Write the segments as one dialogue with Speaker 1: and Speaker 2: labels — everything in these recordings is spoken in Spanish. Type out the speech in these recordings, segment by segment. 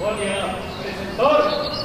Speaker 1: Olha, dia.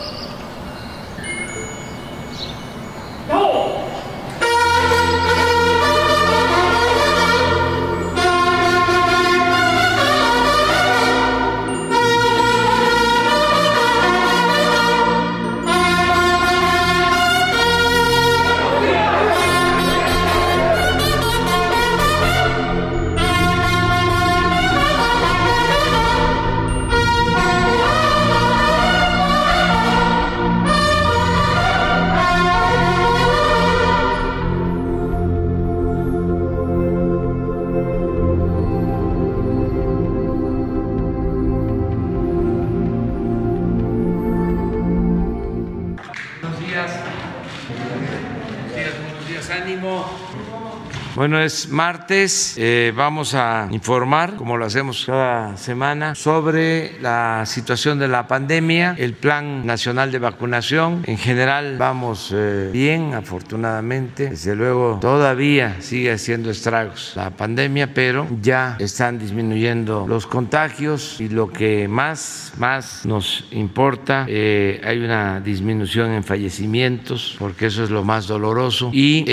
Speaker 1: Bueno, es martes, eh, vamos a informar, como lo hacemos cada semana, sobre la situación de la pandemia, el Plan Nacional de Vacunación. En general vamos eh, bien, afortunadamente. Desde luego todavía sigue haciendo estragos la pandemia, pero ya están disminuyendo los contagios y lo que más, más nos importa, eh, hay una disminución en fallecimientos, porque eso es lo más doloroso, y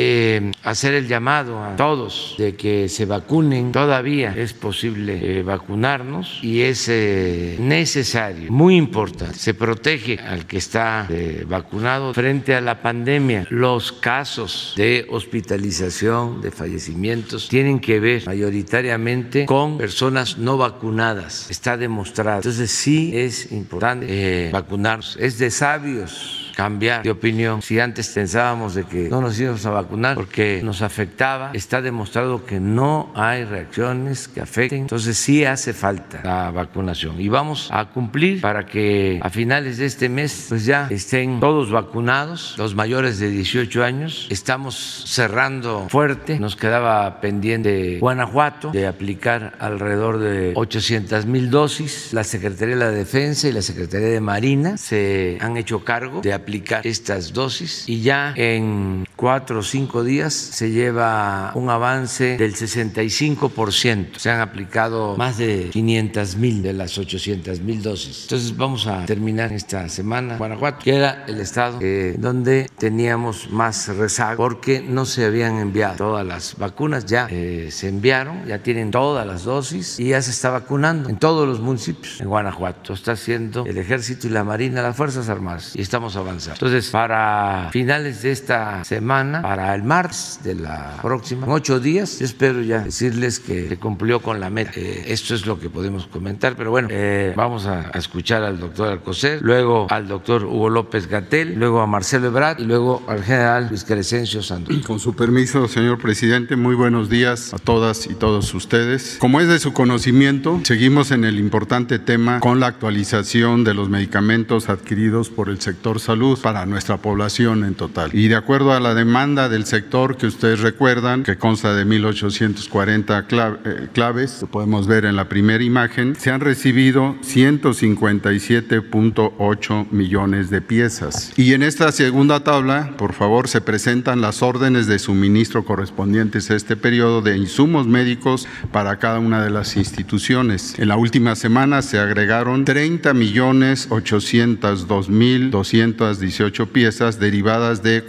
Speaker 1: hacer el llamado a todos de que se vacunen. Todavía es posible eh, vacunarnos y es eh, necesario, muy importante. Se protege al que está eh, vacunado frente a la pandemia. Los casos de hospitalización, de fallecimientos, tienen que ver mayoritariamente con personas no vacunadas. Está demostrado. Entonces sí es importante vacunarnos. Es de sabios cambiar de opinión. Si antes pensábamos de que no nos íbamos a vacunar porque nos afectaba, está demostrado que no hay reacciones que afecten. Entonces sí hace falta la vacunación y vamos a cumplir para que a finales de este mes pues ya estén todos vacunados, los mayores de 18 años. Estamos cerrando fuerte, nos quedaba pendiente Guanajuato de aplicar alrededor de 800 mil dosis. La Secretaría de la Defensa y la Secretaría de Marina se han hecho cargo de aplicar estas dosis y ya en cuatro o cinco días se lleva un avance del 65%. Se han aplicado más de 500 mil de las 800 mil dosis. Entonces vamos a terminar esta semana Guanajuato, que era el estado eh, donde teníamos más rezago porque no se habían enviado todas las vacunas, ya eh, se enviaron, ya tienen todas las dosis y ya se está vacunando en todos los municipios en Guanajuato. Está haciendo el ejército y la marina, las Fuerzas Armadas y estamos avanzando. Entonces, para finales de esta semana, para el martes de la próxima, en ocho días, yo espero ya decirles que se cumplió con la meta. Eh, esto es lo que podemos comentar, pero bueno, eh, vamos a, escuchar al doctor Alcocer, luego al doctor Hugo López Gatel, luego a Marcelo Ebrard y luego al general Luis Crescencio Santos.
Speaker 2: Con su permiso, señor presidente, muy buenos días a todas y todos ustedes. Como es de su conocimiento, seguimos en el importante tema con la actualización de los medicamentos adquiridos por el sector salud para nuestra población en total. Y de acuerdo a la demanda del sector que ustedes recuerdan, que consta de 1.840 eh, claves, que podemos ver en la primera imagen, se han recibido 157.8 millones de piezas. Y en esta segunda tabla, por favor, se presentan las órdenes de suministro correspondientes a este periodo de insumos médicos para cada una de las instituciones. En la última semana se agregaron 30 millones 802 mil 200 18 piezas derivadas de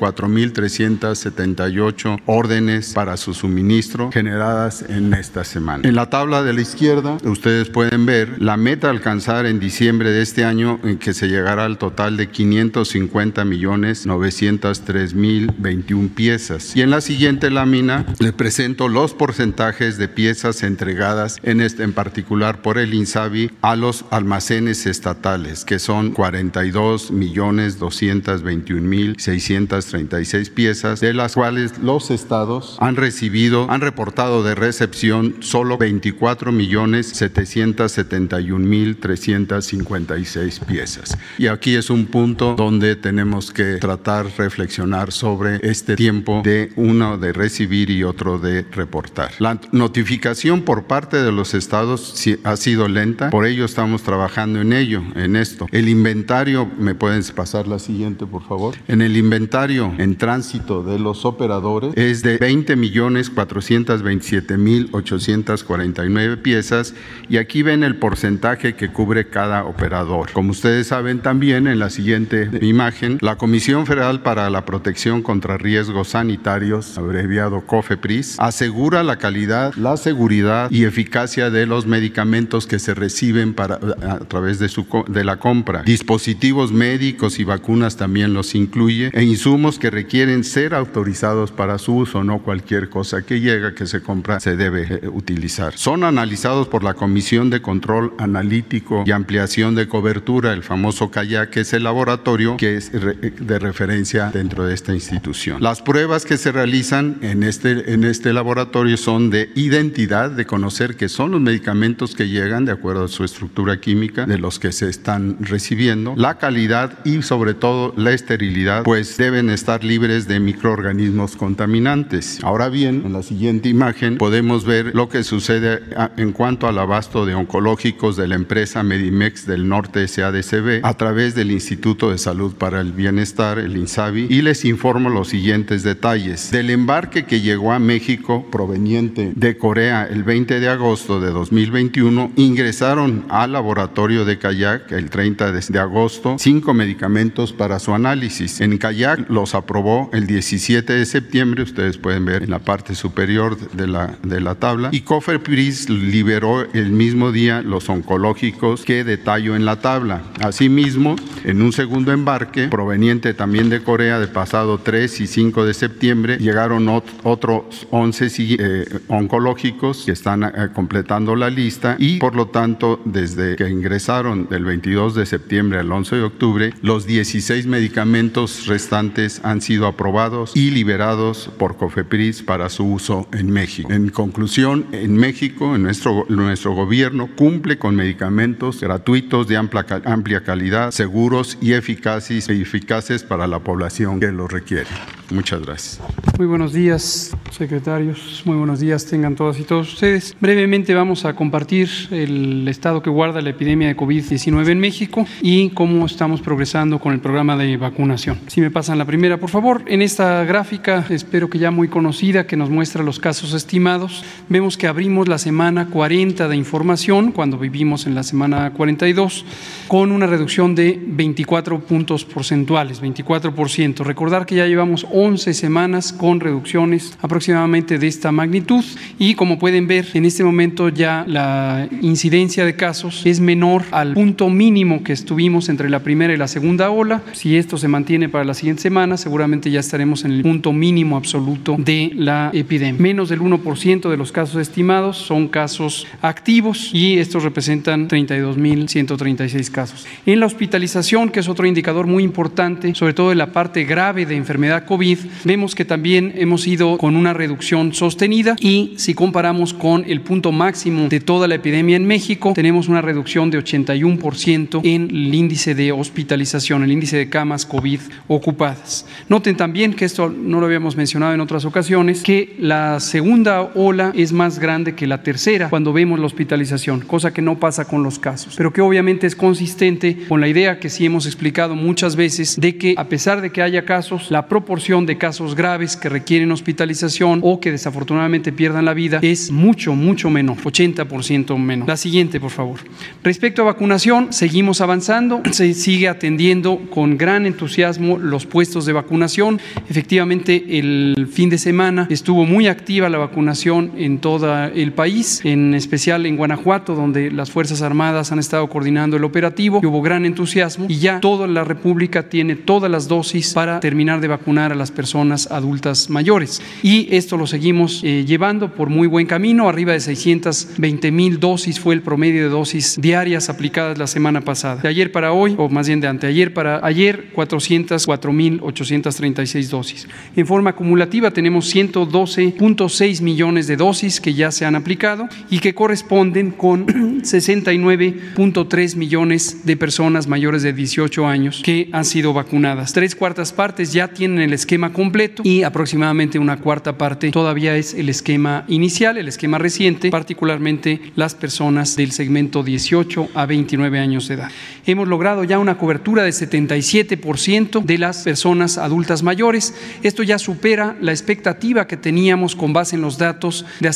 Speaker 2: 4.378 órdenes para su suministro generadas en esta semana. En la tabla de la izquierda ustedes pueden ver la meta alcanzar en diciembre de este año en que se llegará al total de 550 millones 903 mil 21 piezas. Y en la siguiente lámina les presento los porcentajes de piezas entregadas en este en particular por el INSABI a los almacenes estatales que son 42 millones 200 221.636 piezas, de las cuales los estados han recibido, han reportado de recepción solo 24.771.356 piezas. Y aquí es un punto donde tenemos que tratar, reflexionar sobre este tiempo de uno de recibir y otro de reportar. La notificación por parte de los estados ha sido lenta, por ello estamos trabajando en ello, en esto. El inventario, me pueden pasar las siguiente, por favor. En el inventario en tránsito tránsito de los operadores es de 20 millones 427 mil 849 piezas y aquí ven el porcentaje que cubre cada operador. Como ustedes saben también en la siguiente imagen, la Comisión Federal para la Protección contra Riesgos Sanitarios, abreviado COFEPRIS, asegura la calidad, la seguridad y eficacia de los medicamentos que se reciben para, a través de, su, de la compra. Dispositivos médicos y vacunas también los incluye e insumos que requieren ser autorizados para su uso, no cualquier cosa que llega, que se compra, se debe eh, utilizar. Son analizados por la Comisión de Control Analítico y Ampliación de Cobertura, el famoso CAYAC, que es el laboratorio que es de referencia dentro de esta institución. Las pruebas que se realizan en este, en este laboratorio son de identidad, de conocer que son los medicamentos que llegan de acuerdo a su estructura química de los que se están recibiendo, la calidad y sobre todo la esterilidad, pues deben estar libres de microorganismos contaminantes. Ahora bien, en la siguiente imagen podemos ver lo que sucede en cuanto al abasto de oncológicos de la empresa Medimex del Norte SADCB a través del Instituto de Salud para el Bienestar, el INSABI, y les informo los siguientes detalles. Del embarque que llegó a México proveniente de Corea el 20 de agosto de 2021, ingresaron al laboratorio de Kayak el 30 de agosto cinco medicamentos para su análisis. En Kayak los aprobó el 17 de septiembre, ustedes pueden ver en la parte superior de la, de la tabla, y Cofepris liberó el mismo día los oncológicos que detallo en la tabla. Asimismo, en un segundo embarque proveniente también de Corea de pasado 3 y 5 de septiembre, llegaron otros 11 eh, oncológicos que están eh, completando la lista y por lo tanto desde que ingresaron del 22 de septiembre al 11 de octubre, los 16 medicamentos restantes han sido aprobados y liberados por COFEPRIS para su uso en México. En conclusión, en México, en nuestro, nuestro gobierno cumple con medicamentos gratuitos de amplia, amplia calidad, seguros y eficaces, eficaces para la población que los requiere. Muchas gracias.
Speaker 3: Muy buenos días, secretarios. Muy buenos días tengan todas y todos ustedes. Brevemente vamos a compartir el estado que guarda la epidemia de COVID-19 en México y cómo estamos progresando con el programa de vacunación. Si me pasan la primera, por favor. En esta gráfica, espero que ya muy conocida, que nos muestra los casos estimados, vemos que abrimos la semana 40 de información, cuando vivimos en la semana 42, con una reducción de 24 puntos porcentuales, 24%. Recordar que ya llevamos 11 semanas con reducciones aproximadamente de esta magnitud y como pueden ver en este momento ya la incidencia de casos es menor al punto mínimo que estuvimos entre la primera y la segunda ola. Si esto se mantiene para la siguiente semana, seguramente ya estaremos en el punto mínimo absoluto de la epidemia. Menos del 1% de los casos estimados son casos activos y estos representan 32.136 casos. En la hospitalización, que es otro indicador muy importante, sobre todo en la parte grave de enfermedad COVID, vemos que también hemos ido con una reducción sostenida y si comparamos con el punto máximo de toda la epidemia en México, tenemos una reducción de 81% en el índice de hospitalización, el índice de camas COVID ocupadas. Noten también que esto no lo habíamos mencionado en otras ocasiones, que la segunda ola es más grande que la tercera cuando vemos la hospitalización, cosa que no pasa con los casos, pero que obviamente es consistente con la idea que sí hemos explicado muchas veces de que a pesar de que haya casos, la proporción de casos graves que requieren hospitalización o que desafortunadamente pierdan la vida es mucho, mucho menor, 80% menos. La siguiente, por favor. Respecto a vacunación, seguimos avanzando, se sigue atendiendo con gran entusiasmo los puestos de vacunación. Efectivamente, el fin de semana estuvo muy activa la vacunación en todo el país, en especial en Guanajuato, donde las Fuerzas Armadas han estado coordinando el operativo y hubo gran entusiasmo y ya toda la República tiene todas las dosis para terminar de vacunar a las personas adultas mayores. Y esto lo seguimos eh, llevando por muy buen camino. Arriba de 620 mil dosis fue el promedio de dosis diarias aplicadas la semana pasada. De ayer para hoy, o más bien de anteayer para ayer, 404 mil 836 dosis. En forma acumulativa tenemos 112.6 millones de dosis que ya se han aplicado y que corresponden con 69.3 millones de personas mayores de 18 años que han sido vacunadas. Tres cuartas partes ya tienen el esquema completo y aproximadamente una cuarta parte todavía es el esquema inicial, el esquema reciente, particularmente las personas del segmento 18 a 29 años de edad. Hemos logrado ya una cobertura de 77% de las personas adultas mayores mayores. Esto ya supera la expectativa que teníamos con base en los datos de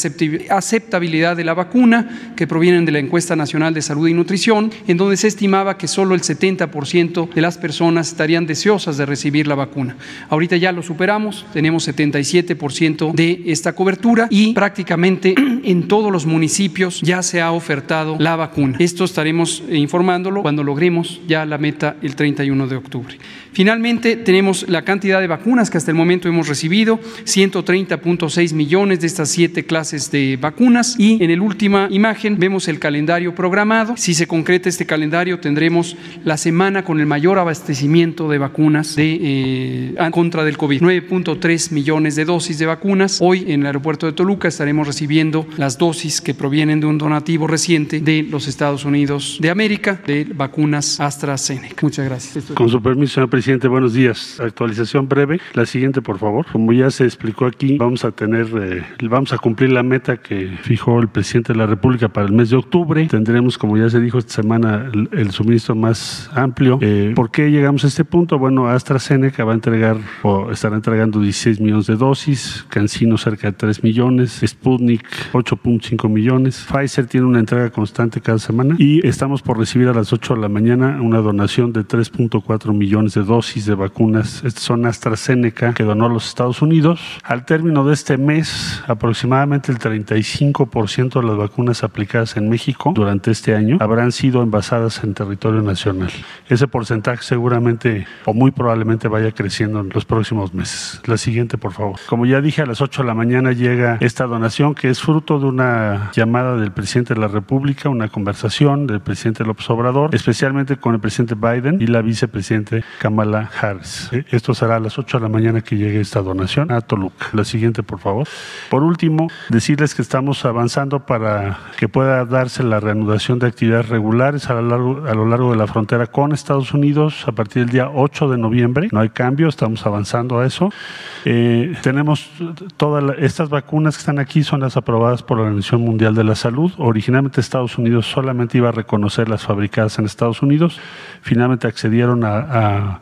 Speaker 3: aceptabilidad de la vacuna que provienen de la encuesta nacional de salud y nutrición, en donde se estimaba que solo el 70% de las personas estarían deseosas de recibir la vacuna. Ahorita ya lo superamos, tenemos 77% de esta cobertura y prácticamente en todos los municipios ya se ha ofertado la vacuna. Esto estaremos informándolo cuando logremos ya la meta el 31 de octubre. Finalmente, tenemos la cantidad de vacunas que hasta el momento hemos recibido, 130.6 millones de estas siete clases de vacunas. Y en la última imagen vemos el calendario programado. Si se concreta este calendario, tendremos la semana con el mayor abastecimiento de vacunas de, eh, contra del COVID. 9.3 millones de dosis de vacunas. Hoy en el aeropuerto de Toluca estaremos recibiendo las dosis que provienen de un donativo reciente de los Estados Unidos de América de vacunas AstraZeneca. Muchas gracias.
Speaker 4: Con su permiso, señor presidente buenos días. Actualización breve. La siguiente, por favor. Como ya se explicó aquí, vamos a tener, eh, vamos a cumplir la meta que fijó el presidente de la República para el mes de octubre. Tendremos, como ya se dijo esta semana, el, suministro más amplio. Eh, ¿Por qué llegamos a este punto? Bueno, AstraZeneca va a entregar o estará entregando 16 millones de dosis, Cancino cerca de 3 millones, Sputnik 8.5 millones, Pfizer tiene una entrega constante cada semana y estamos por recibir a las 8 de la mañana una donación de 3.4 millones de dosis dosis de vacunas. Estas son AstraZeneca que donó a los Estados Unidos. Al término de este mes, aproximadamente el 35% de las vacunas aplicadas en México durante este año habrán sido envasadas en territorio nacional. Ese porcentaje seguramente o muy probablemente vaya creciendo en los próximos meses. La siguiente, por favor. Como ya dije, a las 8 de la mañana llega esta donación que es fruto de una llamada del presidente de la República, una conversación del presidente López Obrador, especialmente con el presidente Biden y la vicepresidente Kamala Harris. Eh, esto será a las 8 de la mañana que llegue esta donación a Toluca. La siguiente, por favor. Por último, decirles que estamos avanzando para que pueda darse la reanudación de actividades regulares a lo largo, a lo largo de la frontera con Estados Unidos a partir del día 8 de noviembre. No hay cambio, estamos avanzando a eso. Eh, tenemos todas estas vacunas que están aquí, son las aprobadas por la Organización Mundial de la Salud. Originalmente Estados Unidos solamente iba a reconocer las fabricadas en Estados Unidos. Finalmente accedieron a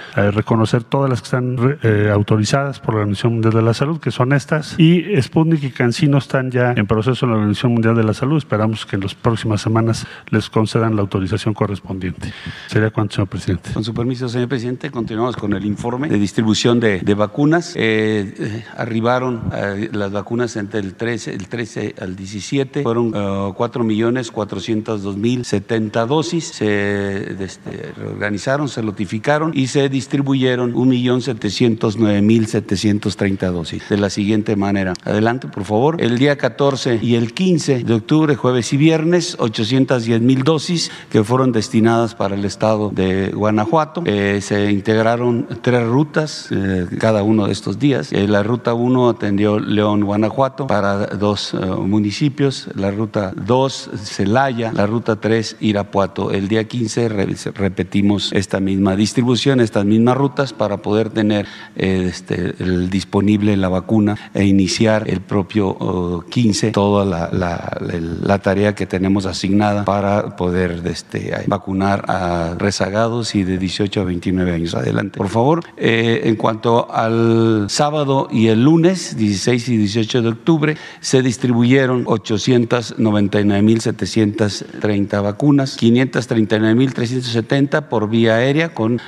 Speaker 4: reconocer todas las que están eh, autorizadas por la Organización Mundial de la Salud, que son estas, y Sputnik y Cancino están ya en proceso en la Organización Mundial de la Salud. Esperamos que en las próximas semanas les concedan la autorización correspondiente. ¿Sería cuánto, señor presidente?
Speaker 5: Con su permiso, señor presidente, continuamos con el informe de distribución de, vacunas. Eh, eh, arribaron las vacunas entre el 13, el 13 al 17, fueron 4.402.070 dosis, se este, reorganizaron, se notificaron y se distribuyeron 1.709.730 dosis. De la siguiente manera. Adelante, por favor. El día 14 y el 15 de octubre, jueves y viernes, 810.000 dosis que fueron destinadas para el estado de Guanajuato. Eh, se integraron tres rutas eh, cada uno de estos días. Eh, la ruta 1 atendió León, Guanajuato, para dos municipios. La ruta 2, Celaya. La ruta 3, Irapuato. El día 15 repetimos esta misma distribución, estas mismas rutas para poder tener eh, este, el disponible la vacuna e iniciar el propio 15 toda la, tarea que tenemos asignada para poder este, vacunar a rezagados y de 18 a 29 años adelante. Por favor, eh, en cuanto al sábado y el lunes, 16 y 18 de octubre, se distribuyeron 899.730 vacunas, 539.370 por vía aérea con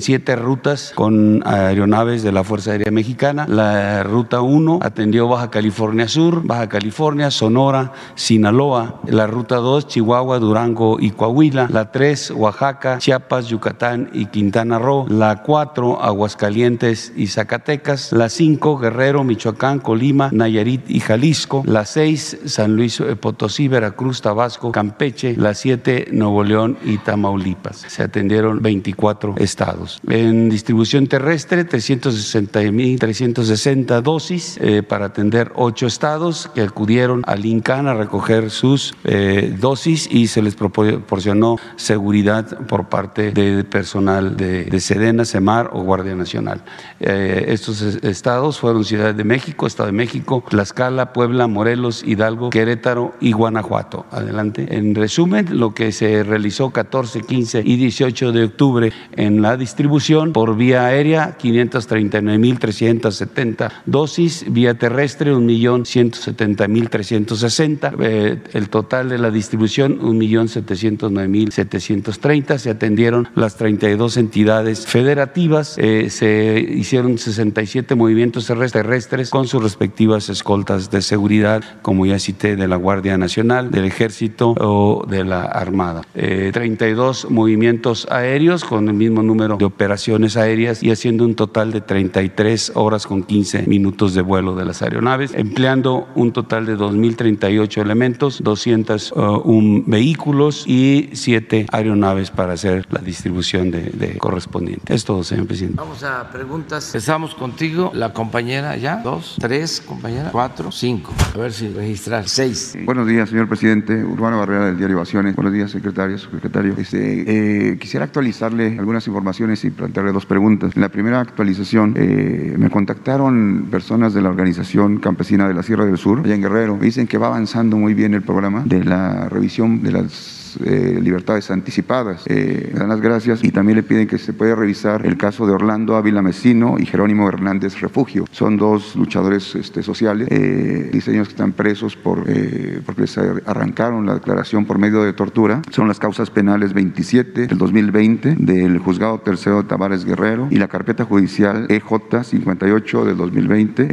Speaker 5: siete rutas con aeronaves de la Fuerza Aérea Mexicana. La ruta 1 atendió Baja California Sur, Baja California, Sonora, Sinaloa. La ruta 2, Chihuahua, Durango y Coahuila. La 3, Oaxaca, Chiapas, Yucatán y Quintana Roo. La 4, Aguascalientes y Zacatecas. La 5, Guerrero, Michoacán, Colima, Nayarit y Jalisco. La 6, San Luis Potosí, Veracruz, Tabasco, Campeche. La 7, Nuevo León y Tamaulipas. Se atendieron 24 estados. En distribución terrestre, 360 dosis eh, para atender ocho estados que acudieron al INCAN a recoger sus eh, dosis y se les proporcionó seguridad por parte de personal de, Sedena, Semar o Guardia Nacional. Eh, estos estados fueron Ciudad de México, Estado de México, Tlaxcala, Puebla, Morelos, Hidalgo, Querétaro y Guanajuato. Adelante. En resumen, lo que se realizó 14, 15 y 18 de octubre en la distribución distribución por vía aérea, 539.370 dosis, vía terrestre, 1.170.360. Eh, el total de la distribución, 1.709.730. Se atendieron las 32 entidades federativas, eh, se hicieron 67 movimientos terrestres con sus respectivas escoltas de seguridad, como ya cité, de la Guardia Nacional, del Ejército o de la Armada. 32 eh, movimientos aéreos con el mismo número de operaciones aéreas y haciendo un total de 33 horas con 15 minutos de vuelo de las aeronaves, empleando un total de 2.038 elementos, 201 uh, vehículos y 7 aeronaves para hacer la distribución de, correspondiente. Es todo, señor presidente.
Speaker 1: Vamos a preguntas. Empezamos contigo, la compañera ya, dos, tres, compañera, cuatro, cinco. A ver si registrar, seis.
Speaker 6: Buenos días, señor presidente. Urbano Barrera del diario Ovaciones. Buenos días, secretario, secretario. Este, eh, quisiera actualizarle algunas informaciones y plantearle dos preguntas. En la primera actualización, eh, me contactaron personas de la organización campesina de la Sierra del Sur, allá en Guerrero. Me dicen que va avanzando muy bien el programa de la revisión de las eh, libertades anticipadas. Eh, dan las gracias y también le piden que se pueda revisar el caso de Orlando Ávila Mesino y Jerónimo Hernández Refugio. Son dos luchadores este, sociales, eh, diseños que están presos por, eh, porque les arrancaron la declaración por medio de tortura. Son las causas penales 27 del 2020 del juzgado tercero de Tavares Guerrero y la carpeta judicial EJ 58 del 2020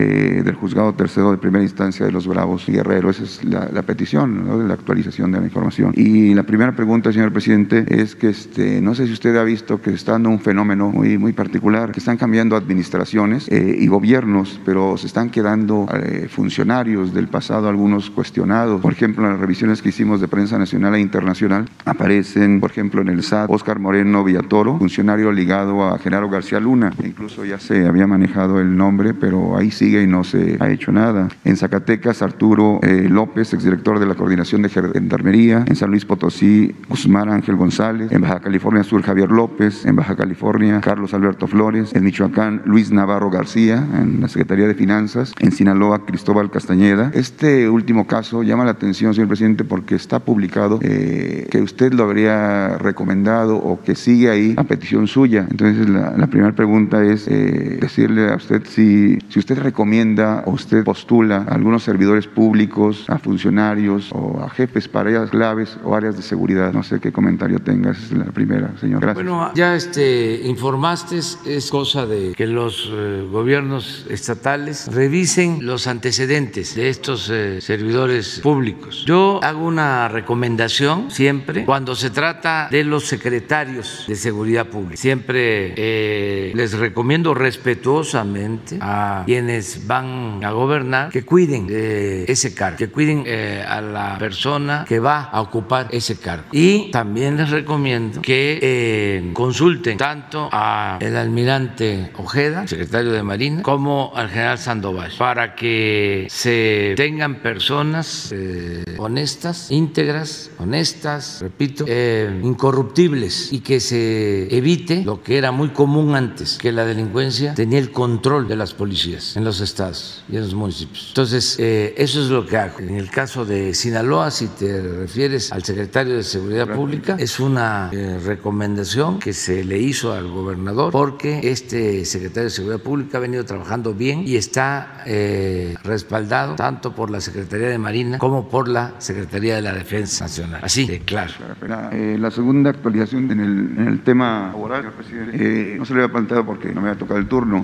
Speaker 6: del juzgado tercero de primera instancia de los Bravos Guerrero. Esa es la, petición de la actualización de la información. Y la pregunta, señor presidente, es que este, no sé si usted ha visto que está dando un fenómeno muy, muy particular, que están cambiando administraciones eh, y gobiernos, pero se están quedando eh, funcionarios del pasado, algunos cuestionados. Por ejemplo, en las revisiones que hicimos de prensa nacional e internacional, aparecen, por ejemplo, en el SAT, Oscar Moreno Villatoro, funcionario ligado a Genaro García Luna. Incluso ya se había manejado el nombre, pero ahí sigue y no se ha hecho nada. En Zacatecas, Arturo eh, López, exdirector de la Coordinación de Gendarmería. En San Luis Potosí, Guzmán Ángel González, en Baja California Sur Javier López, en Baja California Carlos Alberto Flores, en Michoacán Luis Navarro García, en la Secretaría de Finanzas, en Sinaloa Cristóbal Castañeda. Este último caso llama la atención, señor presidente, porque está publicado eh, que usted lo habría recomendado o que sigue ahí a petición suya. Entonces la, primera pregunta es eh, decirle a usted si, si usted recomienda o usted postula a algunos servidores públicos, a funcionarios o a jefes para áreas claves o áreas de seguridad. No sé qué comentario tengas, es la primera, señor. Gracias.
Speaker 1: Bueno, ya este, informaste, es cosa de que los eh, gobiernos estatales revisen los antecedentes de estos eh, servidores públicos. Yo hago una recomendación siempre cuando se trata de los secretarios de seguridad pública. Siempre eh, les recomiendo respetuosamente a quienes van a gobernar que cuiden ese cargo, que cuiden a la persona que va a ocupar ese cargo. Y también les recomiendo que eh, consulten tanto al almirante Ojeda, secretario de Marina, como al general Sandoval, para que se tengan personas eh, honestas, íntegras, honestas, repito, eh, incorruptibles y que se evite lo que era muy común antes, que la delincuencia tenía el control de las policías en los estados y en los municipios. Entonces, eso es lo que hago. En el caso de Sinaloa, si te refieres al secretario de Seguridad Pública. Es una eh, recomendación que se le hizo al gobernador porque este secretario de Seguridad Pública ha venido trabajando bien y está eh, respaldado tanto por la Secretaría de Marina como por la Secretaría de la Defensa Nacional. Así de claro.
Speaker 6: Eh, la segunda actualización en el, tema laboral, presidente, no se le había planteado porque no me había tocado el turno.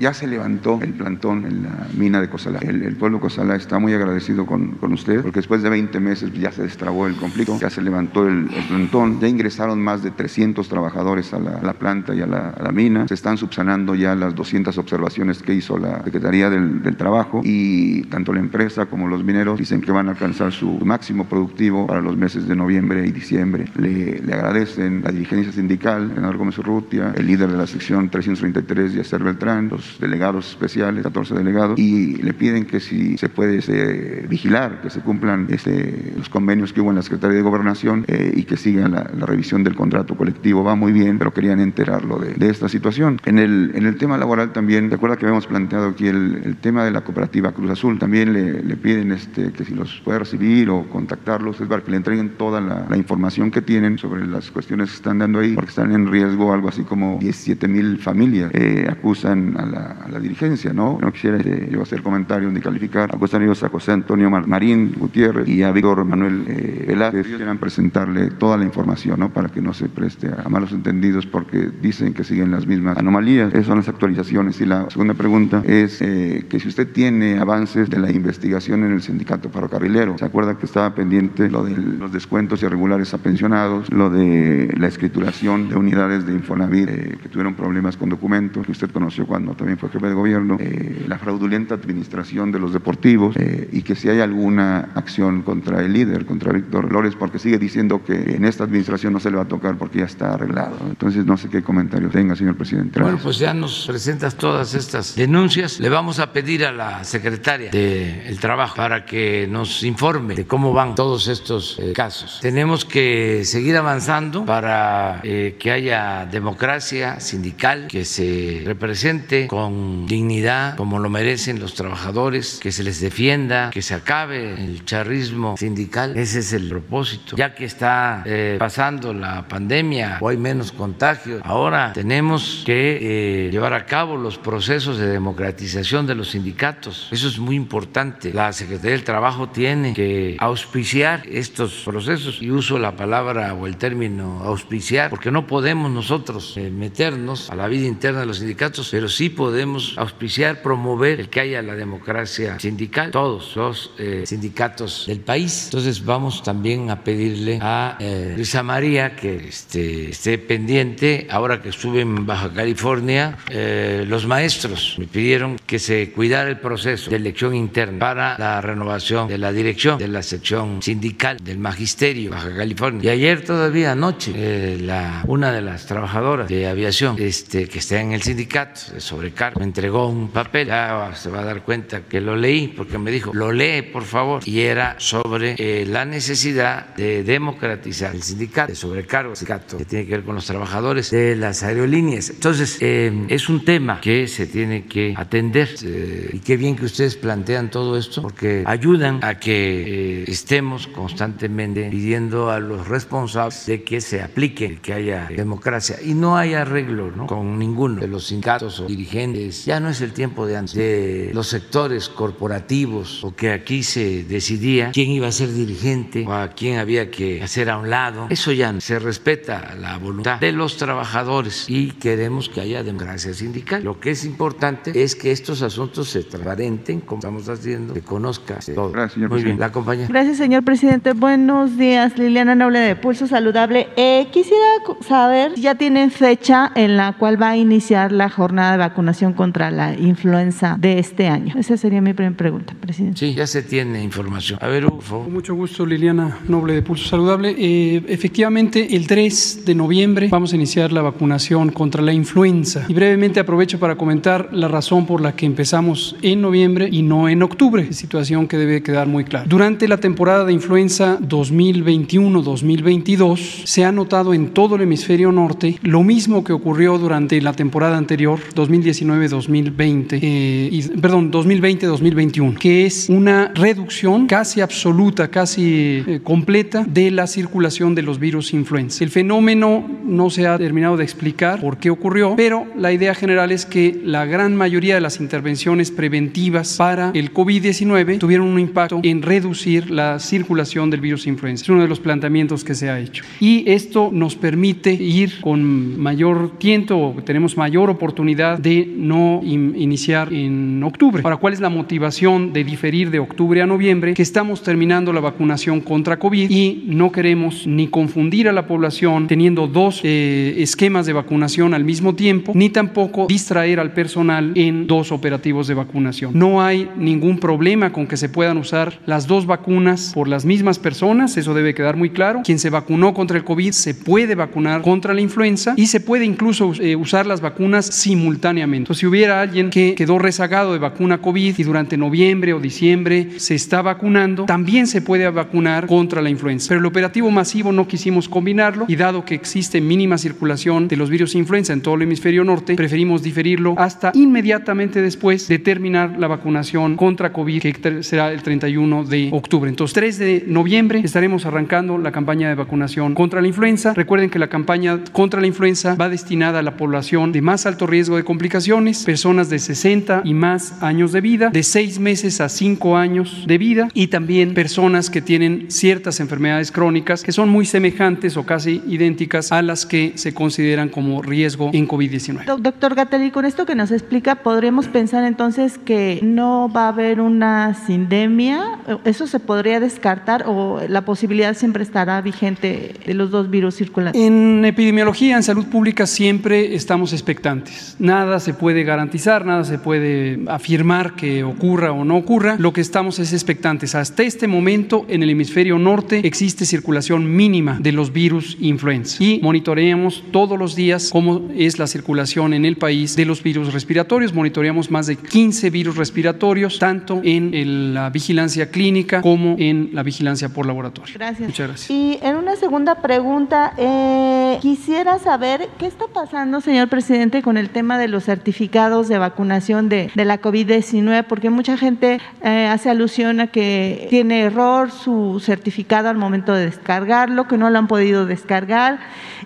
Speaker 6: ya se levantó el plantón en la mina de Cozalá. El, pueblo Cozalá está muy agradecido con, con usted porque después de 20 meses ya se destrabó el conflicto se levantó el, plantón, ya ingresaron más de 300 trabajadores a la, planta y a la, mina, se están subsanando ya las 200 observaciones que hizo la Secretaría del, Trabajo. Y tanto la empresa como los mineros dicen que van a alcanzar su máximo productivo para los meses de noviembre y diciembre. Le, agradecen la dirigencia sindical, Leonardo Gómez Urrutia, el líder de la sección 333, Yacer Beltrán, los delegados especiales, 14 delegados, y le piden que si se puede vigilar que se cumplan este, los convenios que hubo en la Secretaría de Gobernación gobernación eh, y que siga la, revisión del contrato colectivo. Va muy bien, pero querían enterarlo de, de, esta situación. En el, en el tema laboral también, recuerda que habíamos planteado aquí el, el tema de la cooperativa Cruz Azul. También le, le piden este, que si los puede recibir o contactarlos, es para que le entreguen toda la, la, información que tienen sobre las cuestiones que están dando ahí, porque están en riesgo algo así como 17 mil familias. Eh, acusan a la, a la, dirigencia, ¿no? No quisiera eh, yo hacer comentario ni calificar. Acusan ellos a José Antonio Marín Gutiérrez y a Víctor Manuel eh, Velázquez. Presentarle toda la información, ¿no? Para que no se preste a malos entendidos porque dicen que siguen las mismas anomalías. Esas son las actualizaciones. Y la segunda pregunta es eh, que si usted tiene avances de la investigación en el sindicato ferrocarrilero, ¿se acuerda que estaba pendiente lo de los descuentos irregulares a pensionados, lo de la escrituración de unidades de Infonavit eh, que tuvieron problemas con documentos, que usted conoció cuando también fue jefe de gobierno, eh, la fraudulenta administración de los deportivos eh, y que si hay alguna acción contra el líder, contra Víctor Lores, porque sigue diciendo que en esta administración no se le va a tocar porque ya está arreglado. Entonces no sé qué comentario tenga, señor presidente.
Speaker 1: Bueno, pues ya nos presentas todas estas denuncias. Le vamos a pedir a la secretaria del Trabajo para que nos informe de cómo van todos estos eh, casos. Tenemos que seguir avanzando para eh, que haya democracia sindical, que se represente con dignidad como lo merecen los trabajadores, que se les defienda, que se acabe el charrismo sindical. Ese es el propósito. Ya que está eh, pasando la pandemia o hay menos contagios, ahora tenemos que eh, llevar a cabo los procesos de democratización de los sindicatos. Eso es muy importante. La Secretaría del Trabajo tiene que auspiciar estos procesos y uso la palabra o el término auspiciar porque no podemos nosotros eh, meternos a la vida interna de los sindicatos, pero sí podemos auspiciar, promover el que haya la democracia sindical, todos los eh, sindicatos del país. Entonces vamos también a pedirle a eh, Luisa María que este, esté pendiente, ahora que estuve en Baja California, eh, los maestros me pidieron que se cuidara el proceso de elección interna para la renovación de la dirección de la sección sindical del magisterio Baja California. Y ayer todavía anoche, eh, la, una de las trabajadoras de aviación este, que está en el sindicato de sobrecargo me entregó un papel, ya se va a dar cuenta que lo leí porque me dijo, lo lee por favor, y era sobre eh, la necesidad de democratizar el sindicato de sobrecargo, sindicato que tiene que ver con los trabajadores de las aerolíneas. Entonces, eh, es un tema que se tiene que atender eh, y qué bien que ustedes plantean todo esto porque ayudan a que eh, estemos constantemente pidiendo a los responsables de que se aplique, que haya democracia y no hay arreglo ¿no? con ninguno de los sindicatos o dirigentes. Ya no es el tiempo de antes, de los sectores corporativos o que aquí se decidía quién iba a ser dirigente o a quién había que hacer a un lado. Eso ya no. se respeta la voluntad de los trabajadores y queremos que haya democracia sindical. Lo que es importante es que estos asuntos se transparenten, como estamos haciendo, se conozca todo.
Speaker 6: Gracias, señor
Speaker 1: Muy bien,
Speaker 6: presidente.
Speaker 1: la compañera.
Speaker 7: Gracias, señor presidente. Buenos días, Liliana Noble de Pulso Saludable. Eh, quisiera saber si ya tienen fecha en la cual va a iniciar la jornada de vacunación contra la influenza de este año. Esa sería mi primera pregunta, presidente.
Speaker 1: Sí, ya se tiene información. A ver, por favor.
Speaker 3: Con mucho gusto, Liliana Noble Pulso Saludable. Eh, efectivamente, el 3 de noviembre vamos a iniciar la vacunación contra la influenza. Y brevemente aprovecho para comentar la razón por la que empezamos en noviembre y no en octubre, situación que debe quedar muy clara. Durante la temporada de influenza 2021-2022 se ha notado en todo el hemisferio norte lo mismo que ocurrió durante la temporada anterior, 2019-2020, eh, perdón, 2020-2021, que es una reducción casi absoluta, casi eh, completa de la circulación de los virus influenza. El fenómeno no se ha terminado de explicar por qué ocurrió, pero la idea general es que la gran mayoría de las intervenciones preventivas para el COVID-19 tuvieron un impacto en reducir la circulación del virus influenza. Es uno de los planteamientos que se ha hecho. Y esto nos permite ir con mayor tiento, tenemos mayor oportunidad de no in- iniciar en octubre. Ahora, ¿cuál es la motivación de diferir de octubre a noviembre? Que estamos terminando la vacunación contra COVID y no queremos ni confundir a la población teniendo dos eh, esquemas de vacunación al mismo tiempo, ni tampoco distraer al personal en dos operativos de vacunación. No hay ningún problema con que se puedan usar las dos vacunas por las mismas personas, eso debe quedar muy claro. Quien se vacunó contra el COVID se puede vacunar contra la influenza y se puede incluso eh, usar las vacunas simultáneamente. Entonces, si hubiera alguien que quedó rezagado de vacuna COVID y durante noviembre o diciembre se está vacunando, también se puede vacunar contra la influenza. Pero el operativo masivo no quisimos combinarlo y dado que existe mínima circulación de los virus influenza en todo el hemisferio norte, preferimos diferirlo hasta inmediatamente después de terminar la vacunación contra COVID, que será el 31 de octubre. Entonces, 3 de noviembre estaremos arrancando la campaña de vacunación contra la influenza. Recuerden que la campaña contra la influenza va destinada a la población de más alto riesgo de complicaciones, personas de 60 y más años de vida, de 6 meses a 5 años de vida y también personas que tienen ciertas enfermedades crónicas que son muy semejantes o casi idénticas a las que se consideran como riesgo en COVID-19.
Speaker 7: Doctor Gatell, con esto que nos explica, ¿podremos pensar entonces que no va a haber una sindemia? ¿Eso se podría descartar o la posibilidad siempre estará vigente de los dos virus circulantes?
Speaker 3: En epidemiología, en salud pública, siempre estamos expectantes. Nada se puede garantizar, nada se puede afirmar que ocurra o no ocurra. Lo que estamos es expectantes. Hasta este momento, en el hemisferio norte, existe circulación mínima de los virus influenza y monitoreamos todos los días cómo es la circulación en el país de los virus respiratorios. Monitoreamos más de 15 virus respiratorios, tanto en la vigilancia clínica como en la vigilancia por laboratorio.
Speaker 7: Gracias. Muchas gracias. Y en una segunda pregunta, eh, quisiera saber qué está pasando, señor presidente, con el tema de los certificados de vacunación de, de la COVID-19, porque mucha gente eh, hace alusión a que tiene error su certificado al momento de descargarlo, que no lo han podido descargar.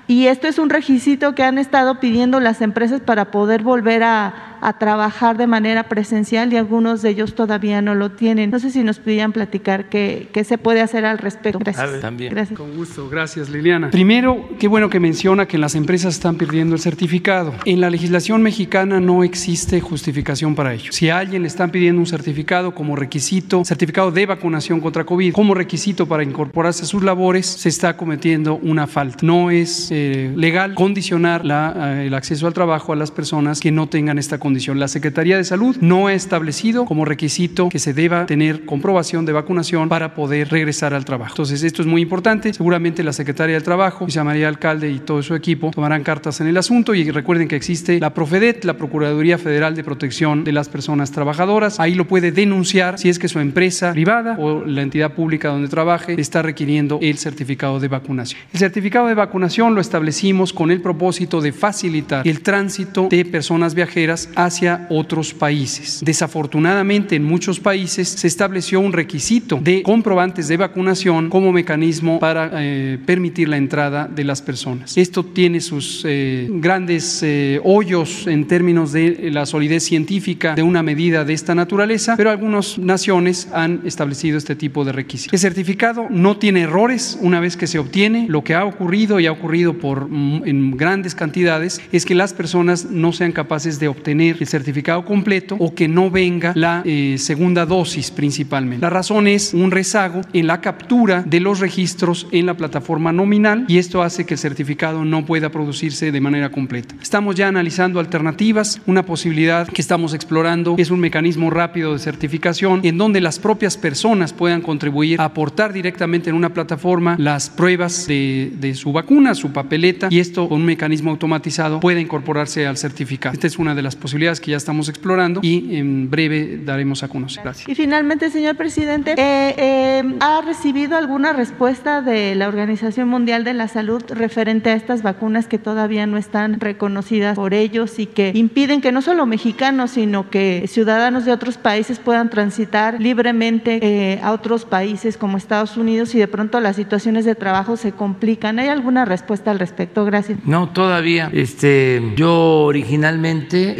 Speaker 7: Y esto es un requisito que han estado pidiendo las empresas para poder volver a, a trabajar de manera presencial y algunos de ellos todavía no lo tienen. No sé si nos pudieran platicar qué, qué se puede hacer al respecto.
Speaker 3: Gracias. También. Gracias. Con gusto. Gracias, Liliana. Primero, qué bueno que menciona que las empresas están perdiendo el certificado. En la legislación mexicana no existe justificación para ello. Si a alguien le están pidiendo un certificado como requisito, certificado de vacunación contra COVID, como requisito para incorporarse a sus labores, se está cometiendo una falta. No es eh, legal condicionar la, eh, el acceso al trabajo a las personas que no tengan esta condición la Secretaría de Salud no ha establecido como requisito que se deba tener comprobación de vacunación para poder regresar al trabajo. Entonces, esto es muy importante. Seguramente la Secretaría del Trabajo, Luisa María Alcalde y todo su equipo tomarán cartas en el asunto y recuerden que existe la Profedet, la Procuraduría Federal de Protección de las Personas Trabajadoras. Ahí lo puede denunciar si es que su empresa privada o la entidad pública donde trabaje está requiriendo el certificado de vacunación. El certificado de vacunación lo establecimos con el propósito de facilitar el tránsito de personas viajeras hacia otros países. Desafortunadamente, en muchos países se estableció un requisito de comprobantes de vacunación como mecanismo para eh, permitir la entrada de las personas. Esto tiene sus eh, grandes eh, hoyos en términos de la solidez científica de una medida de esta naturaleza, pero algunas naciones han establecido este tipo de requisitos. El certificado no tiene errores una vez que se obtiene. Lo que ha ocurrido y ha ocurrido por, mm, en grandes cantidades es que las personas no sean capaces de obtener el certificado completo o que no venga la eh, segunda dosis principalmente. La razón es un rezago en la captura de los registros en la plataforma nominal y esto hace que el certificado no pueda producirse de manera completa. Estamos ya analizando alternativas. Una posibilidad que estamos explorando es un mecanismo rápido de certificación en donde las propias personas puedan contribuir a aportar directamente en una plataforma las pruebas de, de su vacuna, su papeleta y esto con un mecanismo automatizado puede incorporarse al certificado. Esta es una de las posibilidades que ya estamos explorando y en breve daremos a conocer.
Speaker 7: Gracias. Y finalmente, señor presidente, eh, eh, ¿ha recibido alguna respuesta de la Organización Mundial de la Salud referente a estas vacunas que todavía no están reconocidas por ellos y que impiden que no solo mexicanos, sino que ciudadanos de otros países puedan transitar libremente eh, a otros países como Estados Unidos y de pronto las situaciones de trabajo se complican? ¿Hay alguna respuesta al respecto? Gracias.
Speaker 1: No, todavía. Este, yo originalmente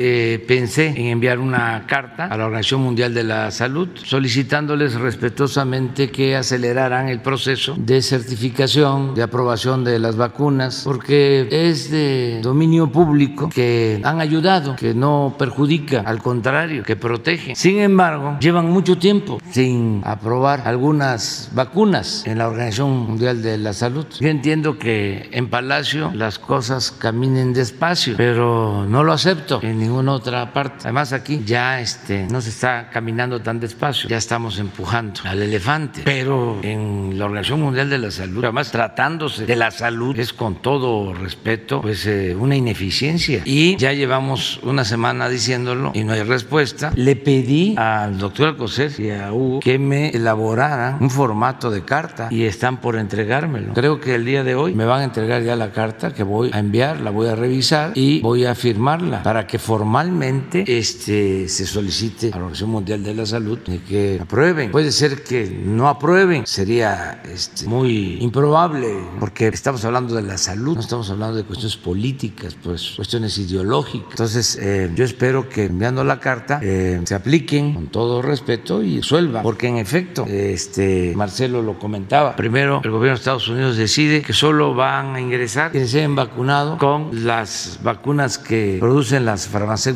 Speaker 1: pensé en enviar una carta a la Organización Mundial de la Salud solicitándoles respetuosamente que aceleraran el proceso de certificación, de aprobación de las vacunas, porque es de dominio público que han ayudado, que no perjudica, al contrario, que protege. Sin embargo, llevan mucho tiempo sin aprobar algunas vacunas en la Organización Mundial de la Salud. Yo entiendo que en Palacio las cosas caminen despacio, pero no lo acepto en ninguna otra parte. Además aquí ya este, no se está caminando tan despacio, ya estamos empujando al elefante, pero en la Organización Mundial de la Salud, además tratándose de la salud, es con todo respeto, pues eh, una ineficiencia. Y ya llevamos una semana diciéndolo y no hay respuesta. Le pedí al doctor Alcocer y a Hugo que me elaboraran un formato de carta y están por entregármelo. Creo que el día de hoy me van a entregar ya la carta que voy a enviar, la voy a revisar y voy a firmarla para que formalmente este, se solicite a la Organización Mundial de la Salud que aprueben. Puede ser que no aprueben, sería este, muy improbable porque estamos hablando de la salud, no estamos hablando de cuestiones políticas, pues cuestiones ideológicas. Entonces, eh, yo espero que enviando la carta eh, se apliquen con todo respeto y resuelvan, porque en efecto, este, Marcelo lo comentaba, primero el gobierno de Estados Unidos decide que solo van a ingresar quienes se hayan vacunado con las vacunas que producen las farmacéuticas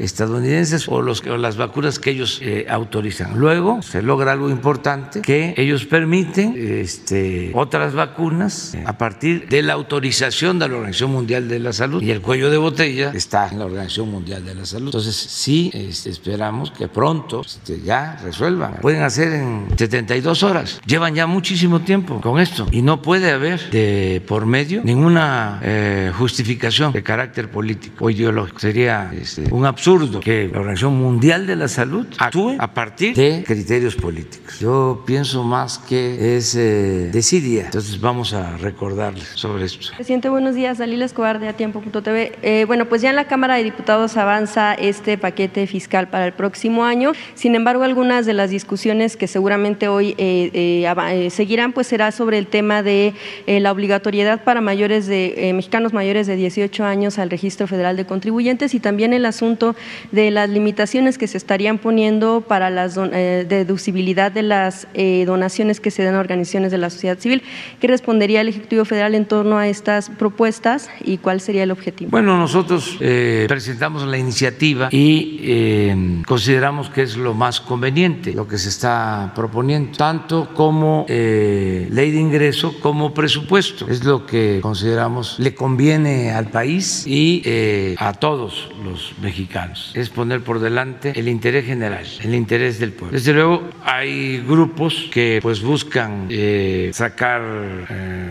Speaker 1: estadounidenses o, los, o las vacunas que ellos eh, autorizan. Luego se logra algo importante que ellos permiten este, otras vacunas a partir de la autorización de la Organización Mundial de la Salud y el cuello de botella está en la Organización Mundial de la Salud. Entonces sí este, esperamos que pronto este, ya resuelvan. Pueden hacer en 72 horas. Llevan ya muchísimo tiempo con esto y no puede haber de por medio ninguna eh, justificación de carácter político o ideológico. Sería un absurdo que la Organización Mundial de la Salud actúe a partir de criterios políticos. Yo pienso más que es eh, desidia. Entonces vamos a recordarles sobre esto.
Speaker 8: Presidente, buenos días. Dalila Escobar de Atiempo.tv. Eh, bueno, pues ya en la Cámara de Diputados avanza este paquete fiscal para el próximo año. Sin embargo, algunas de las discusiones que seguramente hoy eh, eh, eh, seguirán, pues será sobre el tema de la obligatoriedad para mayores de mexicanos mayores de 18 años al registro federal de contribuyentes y también el asunto de las limitaciones que se estarían poniendo para la deducibilidad de las donaciones que se dan a organizaciones de la sociedad civil. ¿Qué respondería el Ejecutivo Federal en torno a estas propuestas y cuál sería el objetivo?
Speaker 1: Bueno, nosotros presentamos la iniciativa y consideramos que es lo más conveniente lo que se está proponiendo, tanto como eh, ley de ingreso como presupuesto. Es lo que consideramos le conviene al país y eh, a todos los mexicanos. Es poner por delante el interés general, el interés del pueblo. Desde luego hay grupos que pues buscan eh, sacar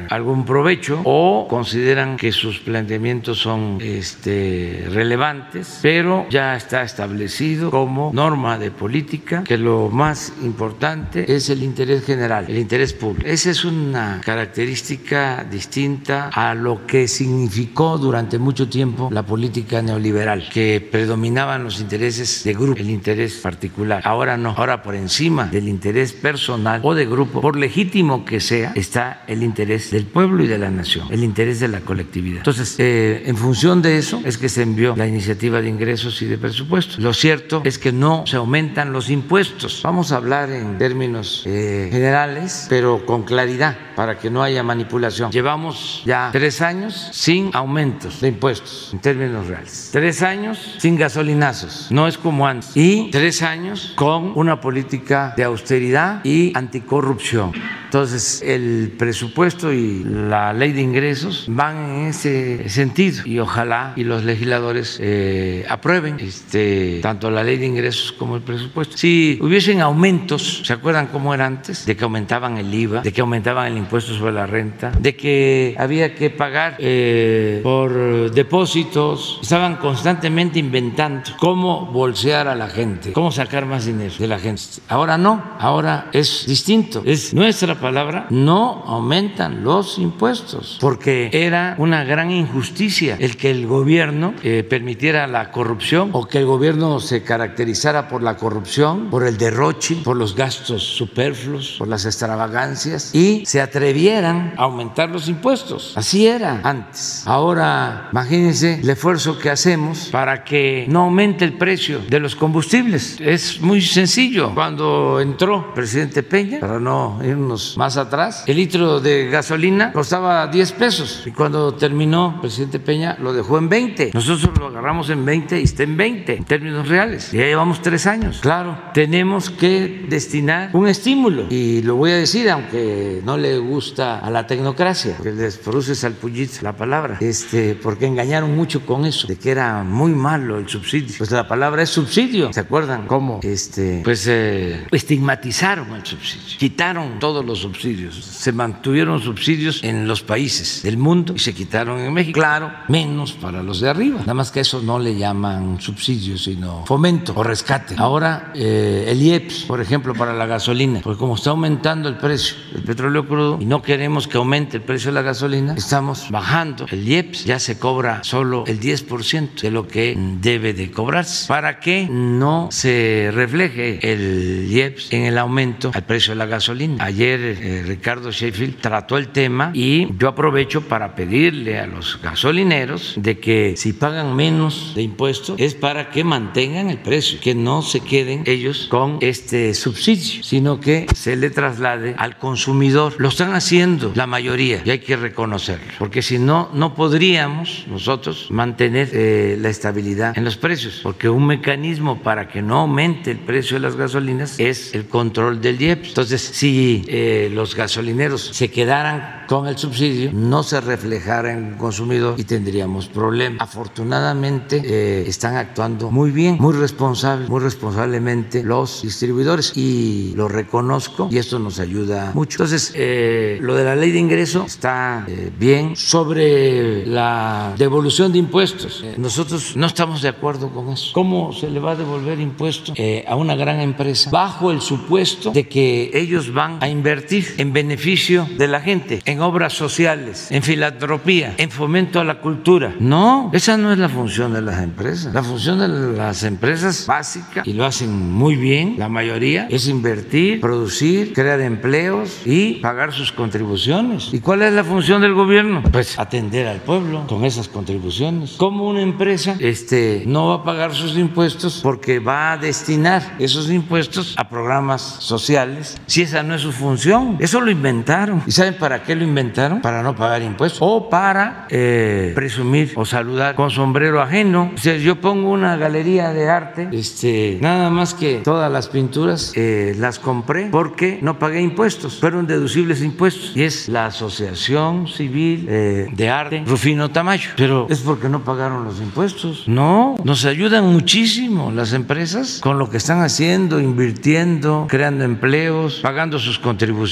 Speaker 1: algún provecho o consideran que sus planteamientos son este, relevantes, pero ya está establecido como norma de política que lo más importante es el interés general, el interés público. Esa es una característica distinta a lo que significó durante mucho tiempo la política neoliberal, que predominaban los intereses de grupo, el interés particular. Ahora no, ahora por encima del interés personal o de grupo, por legítimo que sea, está el interés del pueblo y de la nación, el interés de la colectividad. Entonces, eh, en función de eso es que se envió la iniciativa de ingresos y de presupuesto. Lo cierto es que no se aumentan los impuestos. Vamos a hablar en términos eh, generales, pero con claridad para que no haya manipulación. Llevamos ya tres años sin aumentos de impuestos en términos reales. Tres años sin gasolinazos, no es como antes. Y tres años con una política de austeridad y anticorrupción. Entonces, el presupuesto y la ley de ingresos van en ese sentido y ojalá y los legisladores eh, aprueben este, tanto la ley de ingresos como el presupuesto. Si hubiesen aumentos, ¿se acuerdan cómo era antes? De que aumentaban el IVA, de que aumentaban el impuesto sobre la renta, de que había que pagar eh, por depósitos, estaban constantemente inventando cómo bolsear a la gente, cómo sacar más dinero de la gente. Ahora no, ahora es distinto, es nuestra palabra, no aumentan los impuestos, porque era una gran injusticia el que el gobierno eh, permitiera la corrupción o que el gobierno se caracterizara por la corrupción, por el derroche, por los gastos superfluos, por las extravagancias y se atrevieran a aumentar los impuestos. Así era antes. Ahora, imagínense el esfuerzo que hacemos para que no aumente el precio de los combustibles. Es muy sencillo. Cuando entró el presidente Peña, para no irnos más atrás, el litro de gasolina costaba 10 pesos y cuando terminó el presidente Peña lo dejó en 20. Nosotros lo agarramos en 20 y está en 20 en términos reales. Ya llevamos tres años. Claro, tenemos que destinar un estímulo y lo voy a decir aunque no le gusta a la tecnocracia, que les produce salpullido la palabra, este, porque engañaron mucho con eso, de que era muy malo el subsidio. Pues la palabra es subsidio. ¿Se acuerdan cómo este, pues, eh, estigmatizaron el subsidio? Quitaron todos los subsidios. Se mantuvieron subsidios en los países del mundo y se quitaron en México. Claro, menos para los de arriba. Nada más que eso no le llaman subsidio, sino fomento o rescate. Ahora, eh, el IEPS, por ejemplo, para la gasolina, porque como está aumentando el precio del petróleo crudo y no queremos que aumente el precio de la gasolina, estamos bajando el IEPS. Ya se cobra solo el 10% de lo que debe de cobrarse para que no se refleje el IEPS en el aumento al precio de la gasolina. Ayer eh, Ricardo Sheffield trató el tema y yo aprovecho para pedirle a los gasolineros de que si pagan menos de impuestos es para que mantengan el precio, que no se queden ellos con este subsidio, sino que se le traslade al consumidor. Lo están haciendo la mayoría y hay que reconocerlo, porque si no, no podríamos nosotros mantener eh, la estabilidad en los precios, porque un mecanismo para que no aumente el precio de las gasolinas es el control del IEPS. Entonces, si eh, los gasolineros se quedaran con el subsidio, no se reflejara en el consumidor y tendríamos problemas. Afortunadamente, eh, están actuando muy bien, muy responsable, muy responsablemente los distribuidores y lo reconozco y esto nos ayuda mucho. Entonces, eh, lo de la ley de ingreso está bien. Sobre la devolución de impuestos, nosotros no estamos de acuerdo con eso. ¿Cómo se le va a devolver impuestos a una gran empresa bajo el supuesto de que ellos van a invertir en beneficio de la gente, en obras sociales, en filantropía, en fomento a la cultura? No, esa no es la función de las empresas. La función de las empresas básica, y lo hacen muy bien, la mayoría, es invertir, producir, crear empleos y pagar sus contribuciones. ¿Y cuál es la función del gobierno? Pues atender al pueblo con esas contribuciones. ¿Cómo una empresa este, no va a pagar sus impuestos porque va a destinar esos impuestos a programas sociales si esa no es su función? Eso lo inventaron. ¿Y saben para qué lo inventaron? Para no pagar impuestos o para eh, presumir o saludar con sombrero ajeno. O sea, yo pongo una galería de arte, este, nada más que todas las pinturas eh, las compré porque no pagué impuestos, fueron deducibles impuestos. Y es la Asociación Civil eh, de Arte Rufino Tamayo. Pero es porque no pagaron los impuestos. No, nos ayudan muchísimo las empresas con lo que están haciendo, invirtiendo, creando empleos, pagando sus contribuciones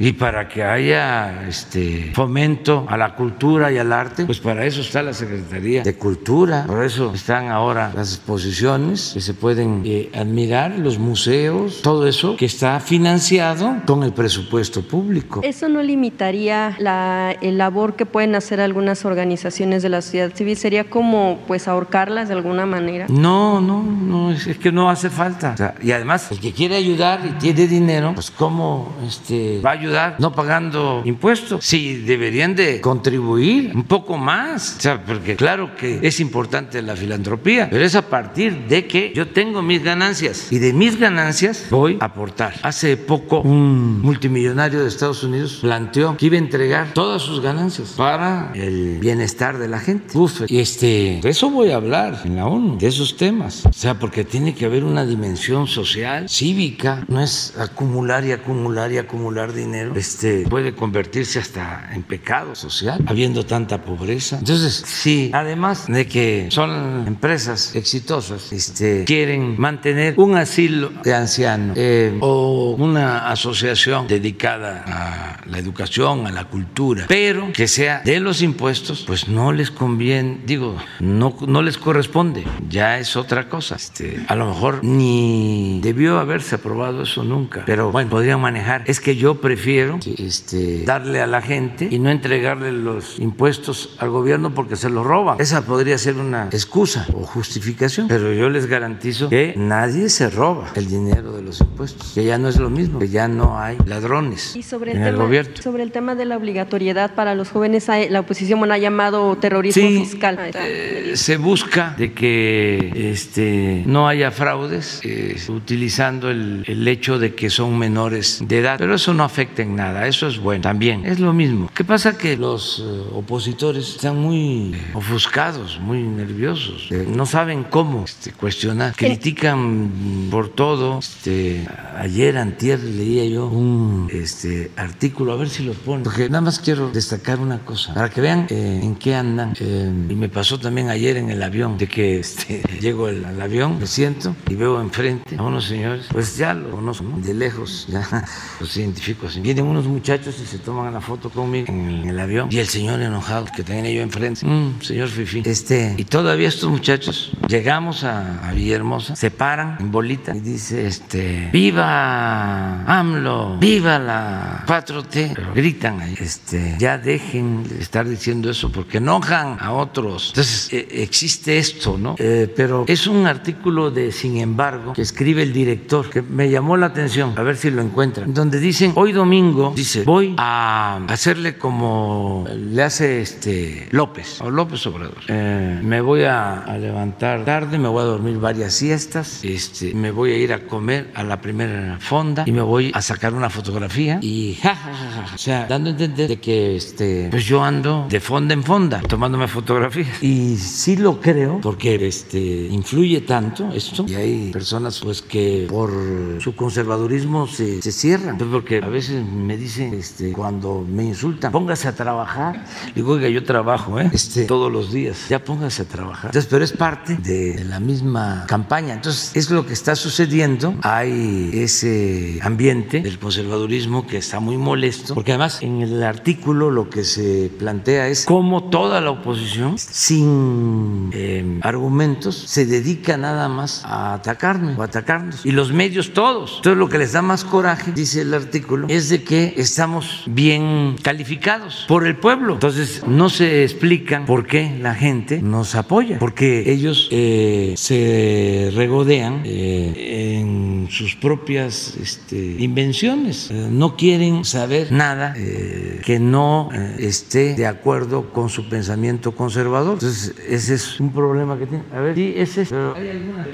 Speaker 1: y para que haya este fomento a la cultura y al arte, pues para eso está la Secretaría de Cultura, por eso están ahora las exposiciones que se pueden eh, admirar, los museos, todo eso que está financiado con el presupuesto público.
Speaker 8: ¿Eso no limitaría la labor que pueden hacer algunas organizaciones de la sociedad civil? ¿Sería como pues ahorcarlas de alguna manera?
Speaker 1: No, no, no, es, que no hace falta. y además, el que quiere ayudar y tiene dinero, pues ¿cómo este, va a ayudar no pagando impuestos? Sí, deberían de contribuir un poco más. O sea, porque claro que es importante la filantropía, pero es a partir de que yo tengo mis ganancias y de mis ganancias voy a aportar. Hace poco un multimillonario de Estados Unidos planteó que iba a entregar todas sus ganancias para el bienestar de la gente. Uf, y este, de eso voy a hablar en la ONU, de esos temas. O sea, porque tiene que haber una dimensión social, cívica, no es acumular y acumular y acumular dinero. Este puede convertirse hasta en pecado social, habiendo tanta pobreza. Entonces, sí, además de que son empresas exitosas, este, quieren mantener un asilo de ancianos eh, o una asociación dedicada a la educación, a la cultura, pero que sea de los impuestos, pues no les conviene, digo, no, no les corresponde, ya es otra cosa. Este, a lo mejor ni debió haberse aprobado eso nunca, pero bueno, podrían manejar. Es que que yo prefiero este, darle a la gente y no entregarle los impuestos al gobierno porque se los roban. Esa podría ser una excusa o justificación, pero yo les garantizo que nadie se roba el dinero de los impuestos, que ya no es lo mismo, que ya no hay ladrones
Speaker 8: y sobre
Speaker 1: en
Speaker 8: el,
Speaker 1: el
Speaker 8: tema,
Speaker 1: gobierno.
Speaker 8: Sobre el tema de la obligatoriedad para los jóvenes, la oposición bueno, ha llamado terrorismo
Speaker 1: Sí,
Speaker 8: fiscal.
Speaker 1: eh, se busca de que este, no haya fraudes eh, utilizando el, el hecho de que son menores de edad, pero eso no afecta en nada, eso es bueno también, es lo mismo. ¿Qué pasa? Que los eh, opositores están muy eh, ofuscados, muy nerviosos, eh, no saben cómo este, cuestionar, critican por todo. Este, ayer, antier, leía yo un este, artículo, a ver si lo ponen, porque nada más quiero destacar una cosa, para que vean eh, en qué andan. Eh, y me pasó también ayer en el avión, de que este, llego al, al avión, me siento y veo enfrente a unos señores, pues ya lo conozco, ¿no? de lejos, ya los identifico así. Vienen unos muchachos y se toman la foto conmigo en el avión, y el señor enojado que tenía yo enfrente, mm, señor Fifi, este, y todavía estos muchachos, llegamos a, a Villahermosa, se paran en bolita y dice, este, viva AMLO, viva la 4T, Pero gritan ahí, este, ya dejen de estar diciendo eso porque enojan a otros. Entonces, eh, existe esto, ¿no? Eh, pero es un artículo de, sin embargo, que escribe el director, que me llamó la atención, a ver si lo encuentran, donde dicen, hoy domingo, dice, voy a hacerle como le hace este López, o López Obrador. Eh, me voy a, a levantar tarde, me voy a dormir varias siestas, este, me voy a ir a comer a la primera fonda y me voy a sacar una fotografía y ja, ja, ja, ja, ja. o sea, dando a entender de que este, pues yo ando de fonda en fonda tomándome fotografías y sí lo creo porque este influye tanto esto y hay personas pues que por su conservadurismo se, se cierran Pues, porque a veces me dicen este, cuando me insultan póngase a trabajar digo oiga yo trabajo ¿eh? este, todos los días ya póngase a trabajar entonces pero es parte de, de la misma campaña. Entonces es lo que está sucediendo. Hay ese ambiente del conservadurismo que está muy molesto porque además en el artículo lo que se plantea es cómo toda la oposición sin eh, argumentos se dedica nada más a atacarme o atacarnos. Y los medios todos. Entonces lo que les da más coraje dice el artículo es de que estamos bien calificados por el pueblo. Entonces no se explican por qué la gente nos apoya porque ellos eh, se regodean eh, en sus propias este, invenciones. Eh, no quieren saber nada eh, que no eh, esté de acuerdo con su pensamiento conservador. Entonces ese es un problema que tiene. A ver sí ese es pero hay alguna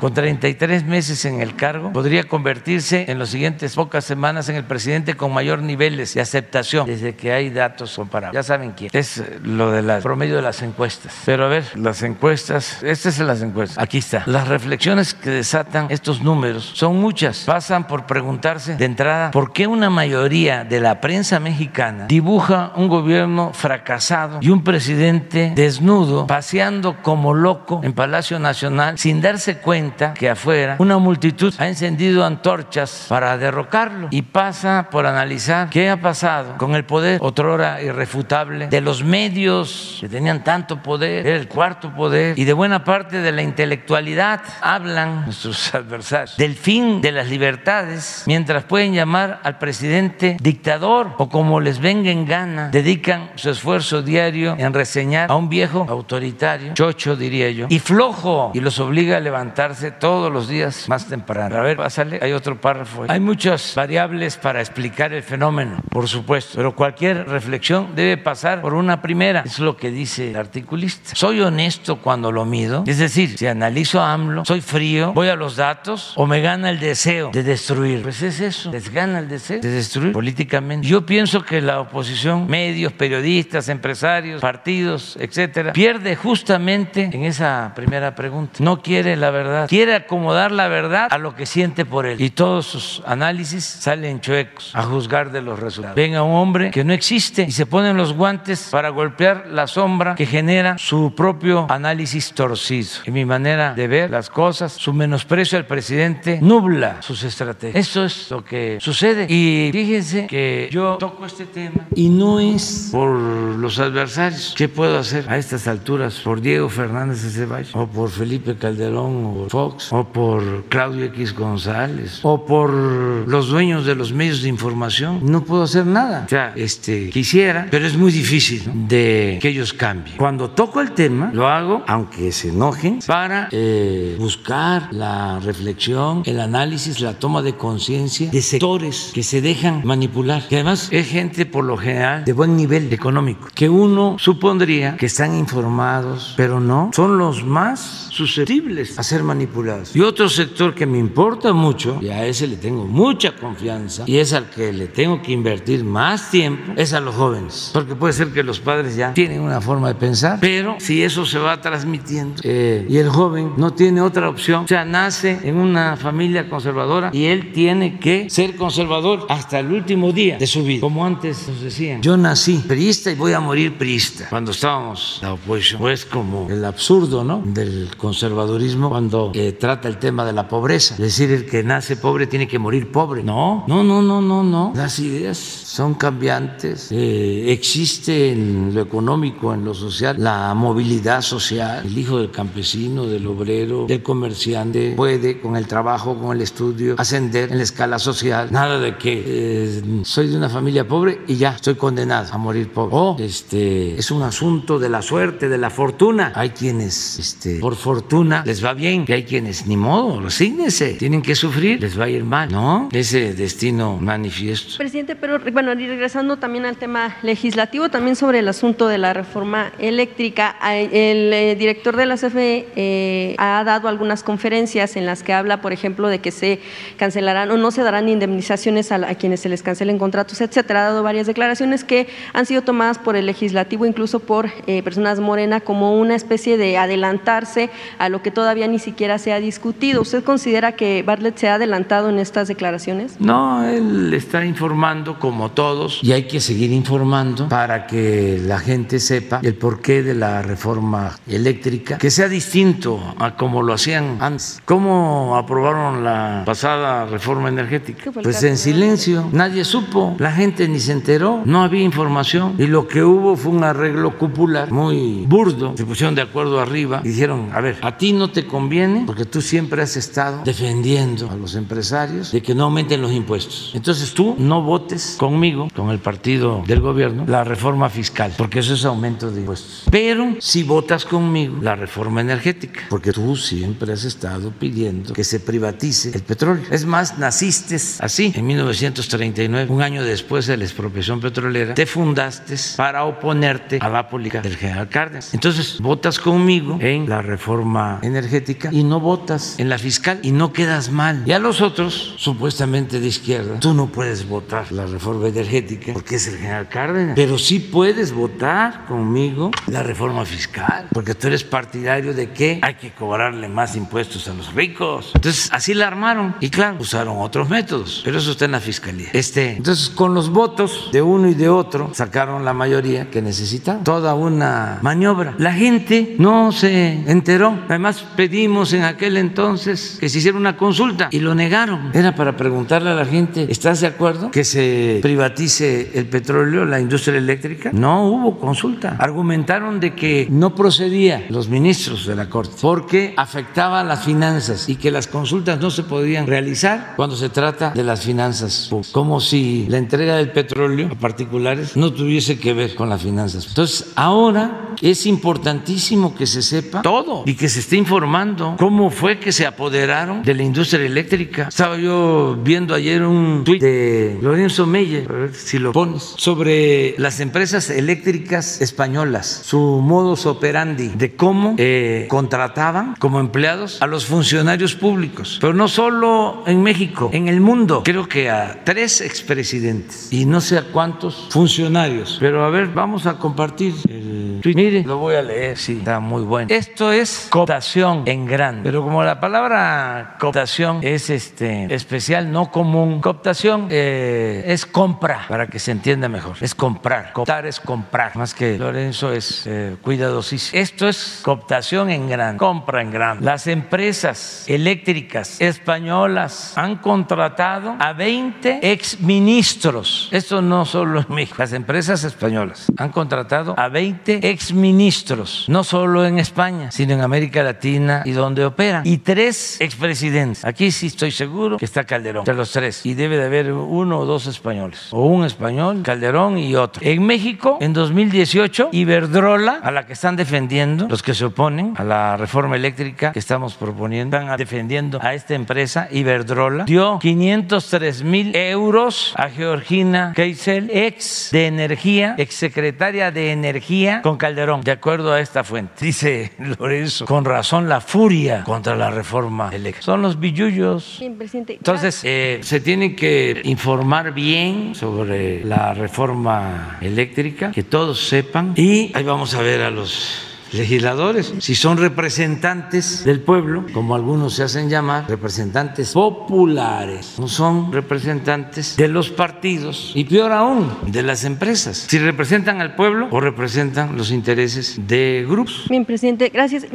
Speaker 1: con 33 meses en el cargo podría convertirse en las siguientes pocas semanas en el presidente con mayor niveles de aceptación desde que hay datos comparables. Ya saben quién. Es lo del promedio de las encuestas. Pero a ver las encuestas estas son las encuestas. Aquí está. Las reflexiones que desatan estos números son muchas. Pasan por preguntarse de entrada por qué una mayoría de la prensa mexicana dibuja un gobierno fracasado y un presidente desnudo paseando como loco en Palacio Nacional sin darse cuenta que afuera una multitud ha encendido antorchas para derrocarlo y pasa por analizar qué ha pasado con el poder otrora irrefutable de los medios que tenían tanto poder, era el cuarto poder y de buena parte de la intelectualidad hablan nuestros adversarios del fin de las libertades mientras pueden llamar al presidente dictador o como les venga en gana dedican su esfuerzo diario en reseñar a un viejo autoritario, chocho diría yo, y flojo y los obliga a levantarse todos los días más temprano. A ver, pásale, hay otro párrafo. Hay muchas variables para explicar el fenómeno, por supuesto, pero cualquier reflexión debe pasar por una primera, es lo que dice el articulista. Soy honesto cuando lo mido, es decir, si analizo a AMLO, soy frío, voy a los datos o me gana el deseo de destruir. Pues es eso, les gana el deseo de destruir políticamente. Yo pienso que la oposición, medios, periodistas, empresarios, partidos, etcétera, pierde justamente en esa primera pregunta. No quiere la verdad, quiere acomodar la verdad a lo que siente por él. Y todos sus análisis salen chuecos a juzgar de los resultados. Ven a un hombre que no existe y se ponen los guantes para golpear la sombra que genera su propio análisis torcido. En mi manera de ver las cosas, su menosprecio al presidente nubla sus estrategias. Eso es lo que sucede. Y fíjense que yo toco este tema y no es por los adversarios. ¿Qué puedo hacer a estas alturas por Diego Fernández de Ceballos o por Felipe Calderón o Fox o por Claudio X González o por los dueños de los medios de información? No puedo hacer nada. O sea, este, quisiera, pero es muy difícil de que ellos cambien. Cuando toco el tema, lo hago, aunque se enojen, para eh, buscar la reflexión, el análisis, la toma de conciencia de sectores que se dejan manipular. Que además es gente por lo general de buen nivel económico, que uno supondría que están informados, pero no, son los más susceptibles a ser manipulados. Y otro sector que me importa mucho, y a ese le tengo mucha confianza, y es al que le tengo que invertir más tiempo, es a los jóvenes. Porque puede ser que los padres ya tienen una forma de pensar, pero si eso se va transmitiendo eh, y el joven no tiene otra opción, o sea, nace en una familia conservadora y él tiene que ser conservador hasta el último día de su vida. Como antes nos decían, yo nací priista y voy a morir priista. Cuando estábamos la oposición, pues como el absurdo, ¿no? Del conservadurismo cuando eh, trata el tema de la pobreza. Es decir, el que nace pobre tiene que morir pobre. No, no, no, no, no, no. Las ideas son cambiantes. Eh, existe en lo económico, en lo social, la movilidad social. El hijo del campesino, del obrero, del comerciante puede con el trabajo, con el estudio, ascender en la escala social. Nada de que eh, soy de una familia pobre y ya estoy condenado a morir pobre. O este, es un asunto de la suerte, de la fortuna. Hay quienes este, por fortuna les va bien, que hay quienes ni modo, resígnese, tienen que sufrir, les va a ir mal, ¿no? Ese destino manifiesto.
Speaker 8: Presidente, pero bueno, regresando también al tema legislativo, también sobre el asunto de la reforma eléctrica, el eh, director de la CFE eh, ha dado algunas conferencias en las que habla, por ejemplo, de que se cancelarán o no se darán indemnizaciones a, quienes se les cancelen contratos, etcétera. Ha dado varias declaraciones que han sido tomadas por el legislativo, incluso por eh, personas morena, como una especie de adelantarse a lo que todavía ni siquiera se ha discutido. ¿Usted considera que Bartlett se ha adelantado en estas declaraciones?
Speaker 1: No, él está informando como todos y hay que seguir informando para que la gente sepa el porqué de la reforma eléctrica, que sea distinto a como lo hacían antes. ¿Cómo aprobaron la pasada reforma energética? Pues en silencio, nadie supo, la gente ni se enteró, no había información y lo que hubo fue un arreglo cupular muy burdo. Se pusieron de acuerdo arriba y dijeron, a ver, a ti no te conviene porque tú siempre has estado defendiendo a los empresarios de que no aumenten los impuestos. Entonces tú no votes conmigo, con el partido del gobierno, la reforma fiscal, porque eso es aumento de impuestos. Pero si votas conmigo la reforma energética, porque tú siempre has estado pidiendo que se privatice el petróleo. Es más, naciste así en 1939, un año después de la expropiación petrolera, te fundaste para oponerte a la política del general Cárdenas. Entonces, votas conmigo en la reforma energética y no votas en la fiscal y no quedas mal. Y a los otros, supuestamente de izquierda, tú no puedes votar la reforma energética porque es el general Cárdenas, pero sí puedes votar conmigo la reforma fiscal, porque tú eres partidario de que hay que cobrarle más impuestos a los ricos. Entonces, así la armaron y claro, usaron otros métodos, pero eso está en la fiscalía. Este, entonces, con los votos de uno y de otro, sacaron la mayoría que necesitaban. Toda una maniobra. La gente no se enteró. Además, pedimos en aquel entonces que se hiciera una consulta y lo negaron. Era para preguntarle a la gente, ¿estás de acuerdo que se privatice el petróleo, la industria eléctrica? No hubo consulta. Argumentaron de que no procedía los ministros de la Corte porque afectaba las finanzas y que las consultas no se podían realizar cuando se trata de las finanzas como si la entrega del petróleo a particulares no tuviese que ver con las finanzas. Entonces, ahora es importantísimo que se sepa todo y que se esté informando cómo fue que se apoderaron de la industria eléctrica. Estaba yo viendo ayer un tuit de Lorenzo Meyer, a ver si lo pones, sobre las empresas eléctricas españolas, su modus operandi de cómo eh, contrataban como empleados a los funcionarios públicos, pero no solo en México, en el mundo. Creo que a tres expresidentes y no sé a cuántos funcionarios. Pero a ver, vamos a compartir el tweet. Mire, lo voy a leer, sí, está muy bueno. Esto es cooptación en grande, pero como la palabra cooptación es este especial, no común, cooptación eh, es compra, para que se entienda mejor, es comprar. Cooptar es comprar, más que Lorenzo es eh, cuidadosísimo. Esto es cooptación en grande, compra en grande. Las empresas eléctricas españolas han contratado a 20 exministros. Esto no solo en México, las empresas españolas han contratado a 20 exministros, no solo en España, sino en América Latina y donde operan. Y tres expresidentes. Aquí sí estoy seguro que está Calderón, de los tres. Y debe de haber uno o dos españoles. O un español, Calderón y otro. En México, en 2018, Iberdrola, a la que están defendiendo los que se oponen a la reforma eléctrica que estamos proponiendo, están defendiendo a esta empresa, Iberdrola, dio 503 mil euros a Georgina Keisel, ex de energía, ex secretaria de energía con Calderón, de acuerdo a esta fuente. Dice Lorenzo, con razón la furia contra la reforma eléctrica. Son los billullos.
Speaker 8: Bien, presidente.
Speaker 1: Entonces, eh, se tiene que informar bien sobre la reforma eléctrica, que todos sepan, y ahí vamos a ver a los legisladores, si son representantes del pueblo, como algunos se hacen llamar, representantes populares, no son representantes de los partidos y peor aún, de las empresas, si representan al pueblo o representan los intereses de grupos.
Speaker 8: Bien, presidente, gracias.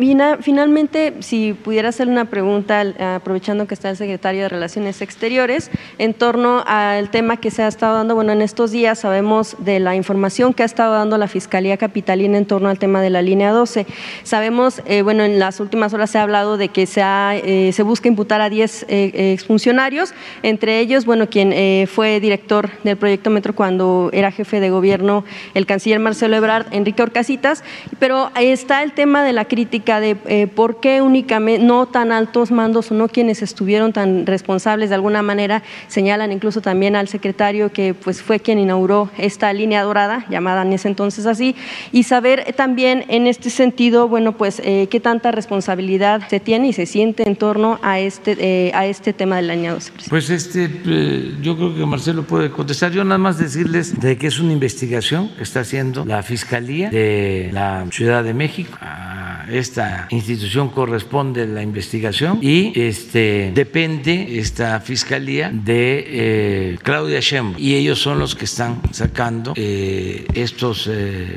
Speaker 8: Finalmente, si pudiera hacer una pregunta, aprovechando que está el secretario de Relaciones Exteriores, en torno al tema que se ha estado dando, bueno, en estos días sabemos de la información que ha estado dando la Fiscalía Capitalina en torno al tema de la línea 12. Sabemos, eh, bueno, en las últimas horas se ha hablado de que se, eh, busca imputar a 10 eh, exfuncionarios, entre ellos, bueno, quien fue director del proyecto Metro cuando era jefe de gobierno, el canciller Marcelo Ebrard, Enrique Orcasitas, pero está el tema de la crítica de por qué únicamente no tan altos mandos o no quienes estuvieron tan responsables de alguna manera, señalan incluso también al secretario que pues fue quien inauguró esta línea dorada, llamada en ese entonces así, y saber también en este sentido, bueno, pues eh, qué tanta responsabilidad se tiene y se siente en torno a este, eh, a este tema del año 12.
Speaker 1: Pues este, eh, yo creo que Marcelo puede contestar. Yo nada más decirles de que es una investigación que está haciendo la Fiscalía de la Ciudad de México. A esta institución corresponde la investigación y este, depende esta Fiscalía de Claudia Sheinbaum y ellos son los que están sacando estos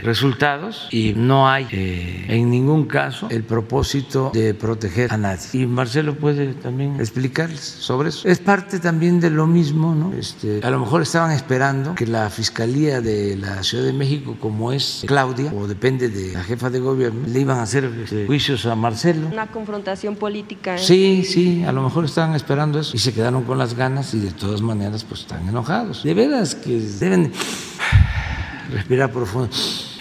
Speaker 1: resultados y no hay en ningún caso el propósito de proteger a nadie. Y Marcelo puede también explicarles sobre eso. Es parte también de lo mismo, ¿no? Este, a lo mejor estaban esperando que la Fiscalía de la Ciudad de México, como es Claudia, o depende de la jefa de gobierno, le iban a hacer este, juicios a Marcelo.
Speaker 8: Una confrontación política. ¿eh?
Speaker 1: Sí, sí, a lo mejor estaban esperando eso y se quedaron con las ganas y de todas maneras pues están enojados. De veras que deben respirar profundo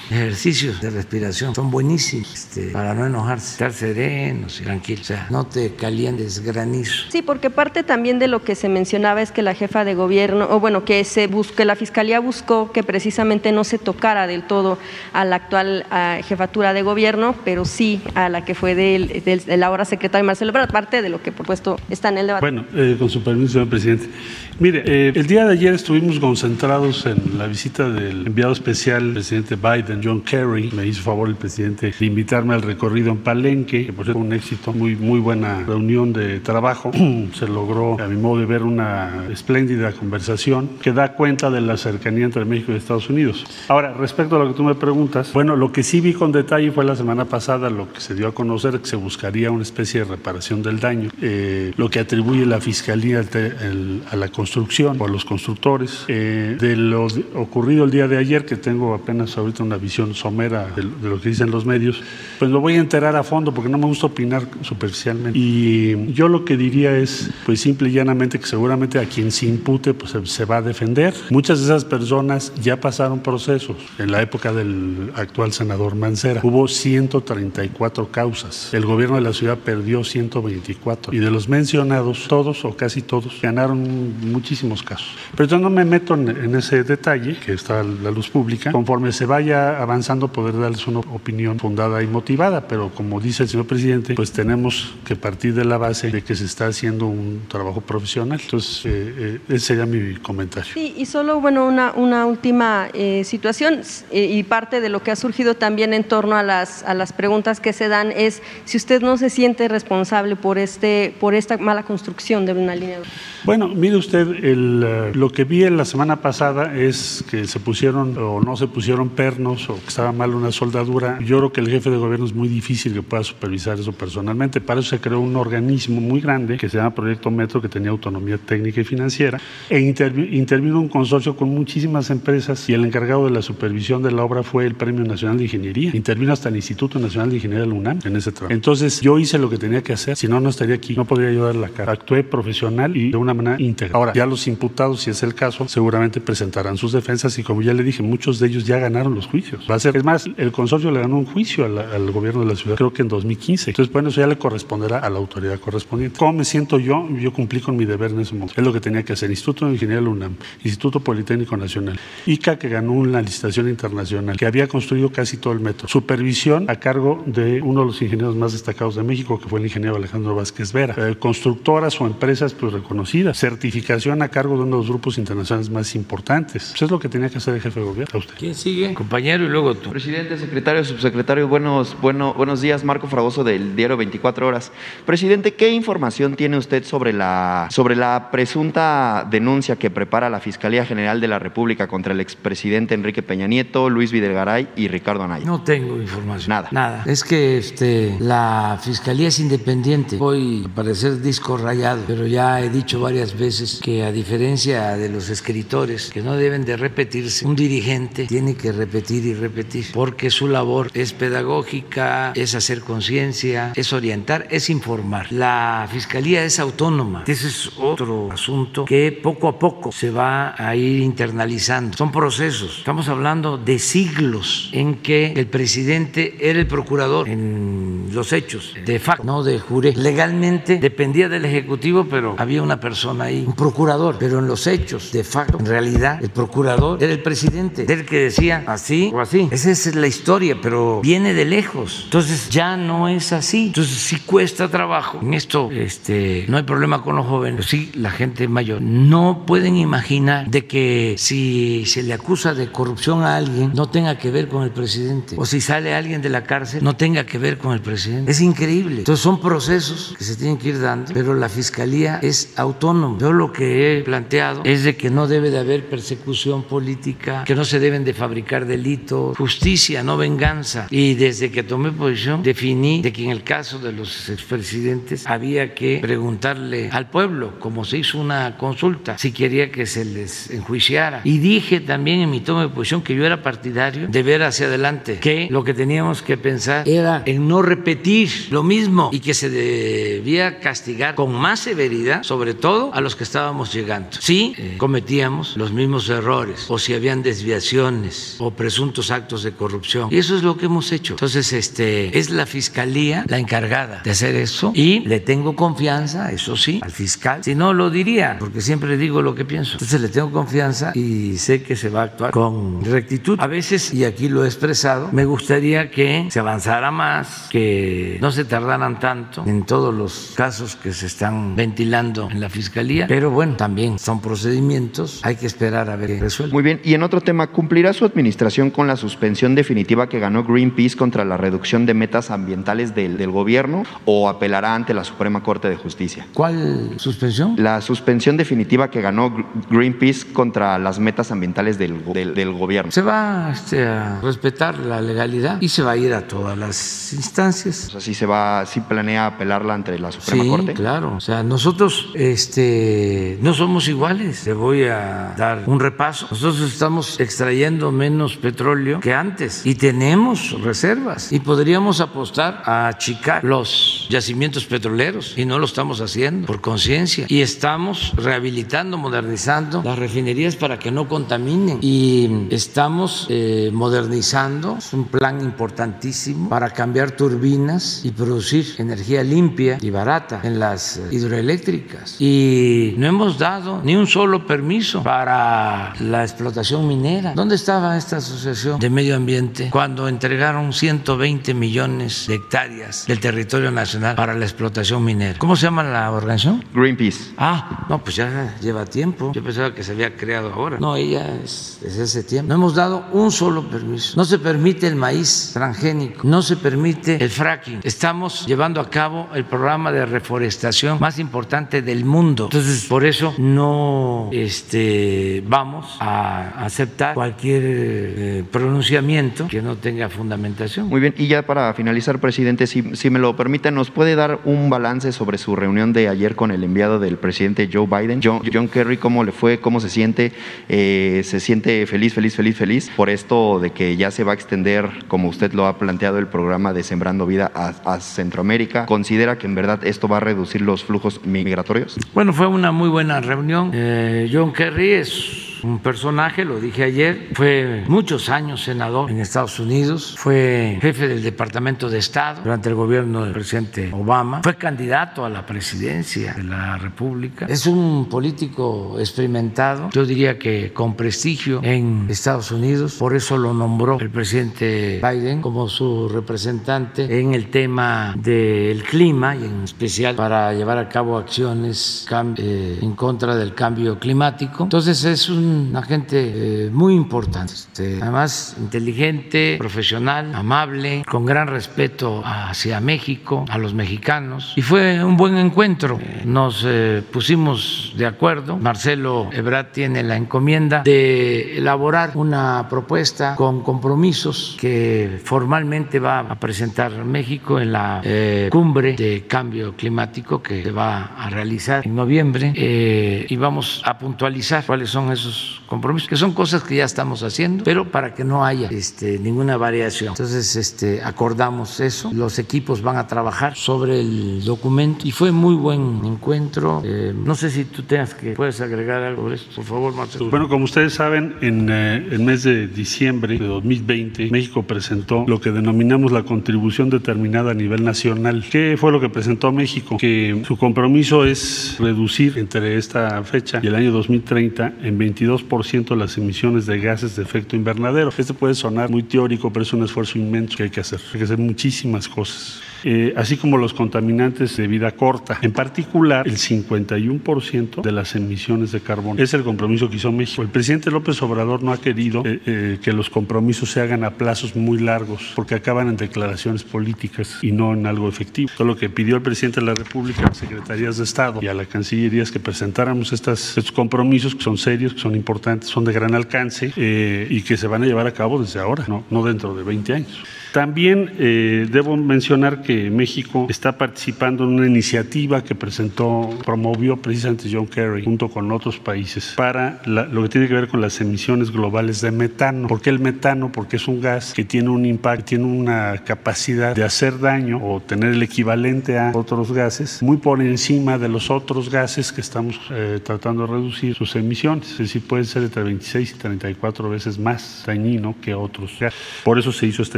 Speaker 1: ejercicios de respiración son buenísimos este, para no enojarse, estar serenos y tranquilos. O sea, no te calientes granizo.
Speaker 8: Sí, porque parte también de lo que se mencionaba es que la jefa de gobierno, o bueno, que se busque, la fiscalía buscó que precisamente no se tocara del todo a la actual jefatura de gobierno, pero sí a la que fue del, del, ahora secretario Marcelo Ebrard, parte de lo que por supuesto está en el debate.
Speaker 4: Bueno, eh, con su permiso, señor presidente. Mire, eh, el día de ayer estuvimos concentrados en la visita del enviado especial, presidente Biden, John Kerry. Me hizo favor el presidente de invitarme al recorrido en Palenque, que por cierto fue un éxito, muy, muy buena reunión de trabajo. Se logró, a mi modo de ver, una espléndida conversación que da cuenta de la cercanía entre México y Estados Unidos. Ahora, respecto a lo que tú me preguntas, bueno, lo que sí vi con detalle fue la semana pasada lo que se dio a conocer, que se buscaría una especie de reparación del daño, eh, lo que atribuye la Fiscalía a la construcción o a los constructores. Eh, de lo ocurrido el día de ayer, que tengo apenas ahorita una visión somera de, lo que dicen los medios, pues lo voy a enterar a fondo porque no me gusta opinar superficialmente. Y yo lo que diría es, pues simple y llanamente, que seguramente a quien se impute, pues se, va a defender. Muchas de esas personas ya pasaron procesos. En la época del actual senador Mancera hubo 134 causas. El gobierno de la ciudad perdió 124. Y de los mencionados, todos o casi todos ganaron muchísimos casos. Pero yo no me meto en, ese detalle, que está a la luz pública. Conforme se vaya avanzando, poder darles una opinión fundada y motivada. Pero como dice el señor presidente, pues tenemos que partir de la base de que se está haciendo un trabajo profesional. Entonces, eh, eh, ese sería mi comentario.
Speaker 8: Sí, y solo, bueno, una, una última eh, situación y parte de lo que ha surgido también en torno a las, a las preguntas que se dan es si usted no se siente responsable por, este, por esta mala construcción de una línea.
Speaker 4: Bueno, mire usted, el, lo que vi en la semana pasada es que se pusieron o no se pusieron pernos o que estaba mal una soldadura, yo creo que el jefe de gobierno es muy difícil que pueda supervisar eso personalmente. Para eso se creó un organismo muy grande que se llama Proyecto Metro, que tenía autonomía técnica y financiera, e intervino un consorcio con muchísimas empresas y el encargado de la supervisión de la obra fue el Premio Nacional de Ingeniería. Intervino hasta el Instituto Nacional de Ingeniería de la UNAM en ese trabajo. Entonces yo hice lo que tenía que hacer, si no, no estaría aquí, no podría ayudar la cara. Actué profesional y de una manera íntegra. Ahora, ya los imputados, si es el caso, seguramente presentarán sus defensas y como ya le dije, muchos de ellos ya ganaron los juicios. Va a ser, es más, el consorcio le ganó un juicio al, gobierno de la ciudad, creo que en 2015. Entonces, bueno, eso ya le corresponderá a la autoridad correspondiente. ¿Cómo me siento yo? Yo cumplí con mi deber en ese momento. Es lo que tenía que hacer. Instituto de Ingeniería UNAM, Instituto Politécnico Nacional, ICA que ganó una licitación internacional, que había construido casi todo el metro. Supervisión a cargo de uno de los ingenieros más destacados de México, que fue el ingeniero Alejandro Vázquez Vera. Eh, constructoras o empresas pues reconocidas. Certificación a cargo de uno de los grupos internacionales más importantes. Eso es lo que tenía que hacer el jefe de gobierno. usted.
Speaker 1: ¿Quién sigue? Compañero y luego tú.
Speaker 9: Presidente, secretario, subsecretario, buenos, bueno, buenos días. Marco Fragoso del diario 24 Horas. Presidente, ¿qué información tiene usted sobre la, sobre la presunta denuncia que prepara la Fiscalía General de la República contra el expresidente Enrique Peña Nieto, Luis Videgaray y Ricardo Anaya?
Speaker 1: No tengo información.
Speaker 9: Nada.
Speaker 1: Nada. Es que este, la Fiscalía es independiente. Voy a parecer disco rayado, pero ya he dicho varias veces que a diferencia de los escritores que no deben de repetirse, un dirigente tiene que repetir y repetir, porque su labor es pedagógica, es hacer conciencia, es orientar, es informar. La Fiscalía es autónoma. Ese es otro asunto que poco a poco se va a ir internalizando. Son procesos. Estamos hablando de siglos en que el presidente era el procurador en los hechos, de facto, no de juré. Legalmente dependía del Ejecutivo, pero había una persona ahí, un procurador, pero en los hechos, de facto, en realidad, el procurador era el presidente, del que decía así o así. Esa es la historia, pero viene de lejos. Entonces ya no es así. Entonces sí cuesta trabajo. En esto este, no hay problema con los jóvenes, sí la gente mayor. No pueden imaginar de que si se le acusa de corrupción a alguien no tenga que ver con el presidente. O si sale alguien de la cárcel no tenga que ver con el presidente. Es increíble. Entonces son procesos que se tienen que ir dando, pero la fiscalía es autónoma. Yo lo que he planteado es de que no debe de haber persecución política, que no se deben de fabricar delitos, justicia, no venganza. Y desde que tomé posición definí de que en el caso de los expresidentes había que preguntarle al pueblo, como se hizo una consulta, si quería que se les enjuiciara. Y dije también en mi toma de posición que yo era partidario de ver hacia adelante, que lo que teníamos que pensar era en no repetir lo mismo y que se debía castigar con más severidad, sobre todo a los que estábamos llegando. Si eh, cometíamos los mismos errores o si habían desviaciones o presuntos actos de corrupción. Y eso es lo que hemos hecho. Entonces, este es la fiscalía la encargada de hacer eso y le tengo confianza, eso sí, al fiscal. Si no lo diría, porque siempre digo lo que pienso. Entonces le tengo confianza y sé que se va a actuar con rectitud. A veces, y aquí lo he expresado, me gustaría que se avanzara más, que no se tardaran tanto en todos los casos que se están ventilando en la fiscalía, pero bueno, también son procedimientos, hay que esperar a ver qué resuelve.
Speaker 9: Muy bien, y en otro tema, ¿cumplirá su administración con la suspensión definitiva que ganó Greenpeace contra la reducción de metas ambientales del, del gobierno o apelará ante la Suprema Corte de Justicia?
Speaker 1: ¿Cuál suspensión?
Speaker 9: La suspensión definitiva que ganó Greenpeace contra las metas ambientales del, del, del gobierno.
Speaker 1: Se va este, a respetar la legalidad y se va a ir a todas las instancias.
Speaker 9: O sea, sí se va, sí planea apelarla ante la Suprema
Speaker 1: sí,
Speaker 9: Corte.
Speaker 1: claro. O sea, nosotros este, no somos iguales. Le voy a dar un repaso. Nosotros estamos extrayendo menos petróleo que antes y tenemos reservas y podríamos apostar a achicar los yacimientos petroleros y no lo estamos haciendo por conciencia. Y estamos rehabilitando, modernizando las refinerías para que no contaminen y estamos eh, modernizando. Es un plan importantísimo para cambiar turbinas y producir energía limpia y barata en las hidroeléctricas. Y no hemos dado ni un solo permiso para la explotación minera. ¿Dónde estaba esta asociación de medio ambiente cuando entregaron 120 millones de hectáreas del territorio nacional para la explotación minera? ¿Cómo se llama la organización?
Speaker 9: Greenpeace.
Speaker 1: Ah, no, pues ya lleva tiempo. Yo pensaba que se había creado ahora. No, ella es desde hace tiempo. No hemos dado un solo permiso. No se permite el maíz transgénico, no se permite el fracking. Estamos llevando a cabo el programa de reforestación más importante del mundo. Entonces, por eso no este, vamos a aceptar cualquier eh, pronunciamiento que no tenga fundamentación.
Speaker 9: Muy bien, y ya para finalizar, presidente, si, si me lo permite, ¿nos puede dar un balance sobre su reunión de ayer con el enviado del presidente Joe Biden? John, John Kerry, ¿cómo le fue? ¿Cómo se siente? Eh, ¿Se siente feliz, feliz, feliz, feliz por esto de que ya se va a extender, como usted lo ha planteado, el programa de Sembrando Vida a, a Centroamérica? ¿Considera que en verdad esto va a reducir los flujos migratorios?
Speaker 1: Bueno, fue una muy buena reunión. Eh, John Kerry es un personaje, lo dije ayer, fue muchos años senador en Estados Unidos, fue jefe del Departamento de Estado durante el gobierno del presidente Obama, fue candidato a la presidencia de la República, es un político experimentado, yo diría que con prestigio en Estados Unidos, por eso lo nombró el presidente Biden como su representante en el tema del clima y en especial para llevar a cabo acciones eh, en contra del cambio climático. Entonces es un una gente eh, muy importante, este, además inteligente, profesional, amable, con gran respeto hacia México, a los mexicanos. Y fue un buen encuentro. Nos eh, pusimos de acuerdo. Marcelo Ebrard tiene la encomienda de elaborar una propuesta con compromisos que formalmente va a presentar México en la eh, cumbre de cambio climático que se va a realizar en noviembre y vamos a puntualizar cuáles son esos compromisos, que son cosas que ya estamos haciendo, pero para que no haya este, ninguna variación. Entonces, este, acordamos eso. Los equipos van a trabajar sobre el documento y fue muy buen encuentro. Eh, no sé si tú tengas que puedes agregar algo de esto, por favor, Marcelo.
Speaker 4: Bueno, como ustedes saben, en eh, el mes de diciembre de 2020, México presentó lo que denominamos la contribución determinada a nivel nacional. ¿Qué fue lo que presentó México? Que su compromiso es reducir entre esta fecha y el año 2030 en 22 ciento las emisiones de gases de efecto invernadero. Este puede sonar muy teórico, pero es un esfuerzo inmenso que hay que hacer. Hay que hacer muchísimas cosas. Eh, así como los contaminantes de vida corta. En particular, el 51% de las emisiones de carbono. Es el compromiso que hizo México. El presidente López Obrador no ha querido eh, eh, que los compromisos se hagan a plazos muy largos, porque acaban en declaraciones políticas y no en algo efectivo. Todo lo que pidió el presidente de la República a las secretarías de Estado y a la Cancillería es que presentáramos estas, estos compromisos que son serios, que son importantes, son de gran alcance y que se van a llevar a cabo desde ahora, no, no dentro de 20 años. También eh, debo mencionar que México está participando en una iniciativa que presentó, promovió precisamente John Kerry junto con otros países para lo que tiene que ver con las emisiones globales de metano. ¿Por qué el metano? Porque es un gas que tiene un impacto, tiene una capacidad de hacer daño o tener el equivalente a otros gases muy por encima de los otros gases que estamos eh, tratando de reducir sus emisiones. Es decir, puede ser entre 26 y 34 veces más dañino que otros gases. Por eso se hizo esta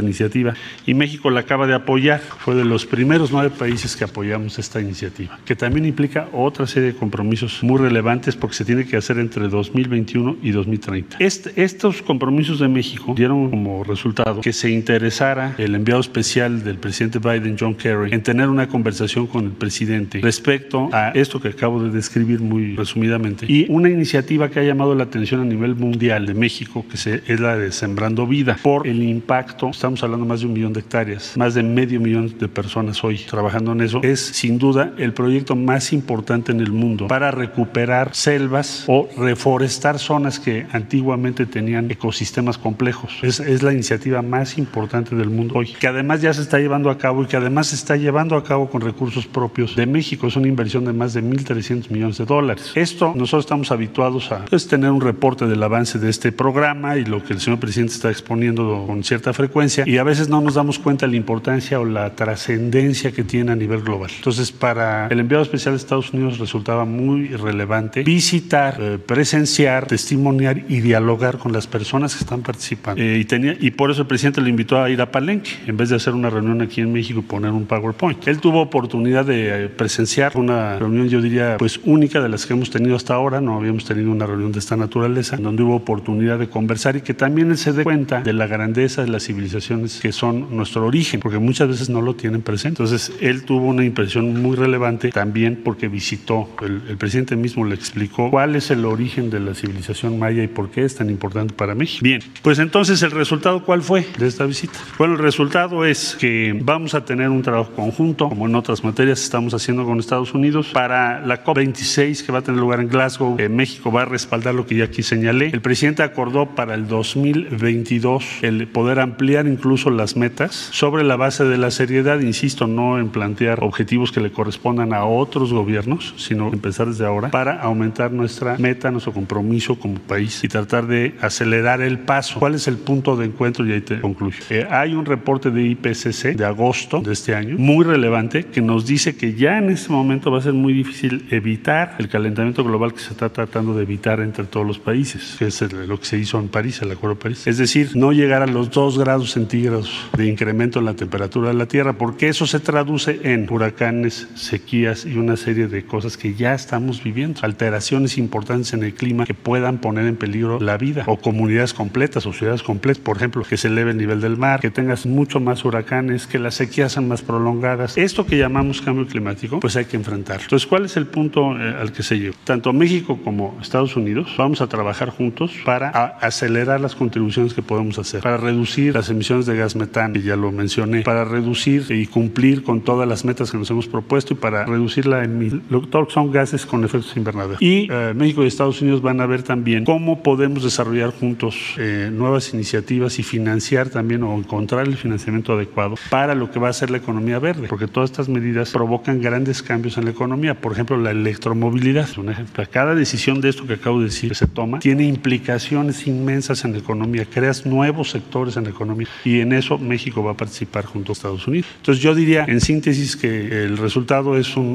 Speaker 4: iniciativa y México la acaba de apoyar. Fue de los primeros nueve países que apoyamos esta iniciativa, que también implica otra serie de compromisos muy relevantes porque se tiene que hacer entre 2021 y 2030. estos compromisos de México dieron como resultado que se interesara el enviado especial del presidente Biden, John Kerry, en tener una conversación con el presidente respecto a esto que acabo de describir muy resumidamente y una iniciativa que ha llamado la atención a nivel mundial de México, que es la de Sembrando Vida, por el impacto, estamos hablando más de un millón de hectáreas, más de medio millón de personas hoy trabajando en eso. Es sin duda el proyecto más importante en el mundo para recuperar selvas o reforestar zonas que antiguamente tenían ecosistemas complejos. Es, es la iniciativa más importante del mundo hoy, que además ya se está llevando a cabo y que además se está llevando a cabo con recursos propios de México. Es una inversión de más de 1.300 millones de dólares. Esto nosotros estamos habituados a pues, tener un reporte del avance de este programa y lo que el señor presidente está exponiendo con cierta frecuencia y a veces no nos damos cuenta de la importancia o la trascendencia que tiene a nivel global. Entonces, para el enviado especial de Estados Unidos resultaba muy relevante visitar, eh, presenciar, testimoniar y dialogar con las personas que están participando. Eh, y, tenía, y por eso el presidente le invitó a ir a Palenque, en vez de hacer una reunión aquí en México y poner un PowerPoint. Él tuvo oportunidad de eh, presenciar una reunión, yo diría, pues única de las que hemos tenido hasta ahora. No habíamos tenido una reunión de esta naturaleza, donde hubo oportunidad de conversar y que también él se dé cuenta de la grandeza de las civilizaciones que son nuestro origen, porque muchas veces no lo tienen presente. Entonces, él tuvo una impresión muy relevante también porque visitó, el, presidente mismo le explicó cuál es el origen de la civilización maya y por qué es tan importante para México. Bien, pues entonces el resultado, ¿cuál fue de esta visita? Bueno, el resultado es que vamos a tener un trabajo conjunto, como en otras materias estamos haciendo con Estados Unidos, para la COP26 que va a tener lugar en Glasgow. Eh, México va a respaldar lo que ya aquí señalé. El presidente acordó para el 2022 el poder ampliar incluso las metas sobre la base de la seriedad, insisto, no en plantear objetivos que le correspondan a otros gobiernos, sino empezar desde ahora para aumentar nuestra meta, nuestro compromiso como país y tratar de acelerar el paso. ¿Cuál es el punto de encuentro? Y ahí te concluyo. Eh, hay un reporte de IPCC de agosto de este año, muy relevante, que nos dice que ya en este momento va a ser muy difícil evitar el calentamiento global que se está tratando de evitar entre todos los países, que es lo que se hizo en París, el Acuerdo de París. Es decir, no llegar a los 2 grados centígrados de incremento en la temperatura de la Tierra, porque eso se traduce en huracanes, sequías y una serie de cosas que ya estamos viviendo, alteraciones importantes en el clima que puedan poner en peligro la vida o comunidades completas o ciudades completas, por ejemplo, que se eleve el nivel del mar, que tengas mucho más huracanes, que las sequías sean más prolongadas. Esto que llamamos cambio climático, pues hay que enfrentar. Entonces, ¿cuál es el punto eh, al que se llega? Tanto México como Estados Unidos vamos a trabajar juntos para acelerar las contribuciones que podemos hacer, para reducir las emisiones de gas metano, que ya lo mencioné, para reducir y cumplir con todas las metas que nos hemos propuesto y para reducir la emisión, son gases con efectos invernadero. Y eh, México y Estados Unidos van a ver también cómo podemos desarrollar juntos eh, nuevas iniciativas y financiar también o encontrar el financiamiento adecuado para lo que va a ser la economía verde, porque todas estas medidas provocan grandes cambios en la economía. Por ejemplo, la electromovilidad un ejemplo. Cada decisión de esto que acabo de decir que se toma tiene implicaciones inmensas en la economía, creas nuevos sectores en la economía y en eso México va a participar junto a Estados Unidos. Entonces yo diría en síntesis que el resultado es un,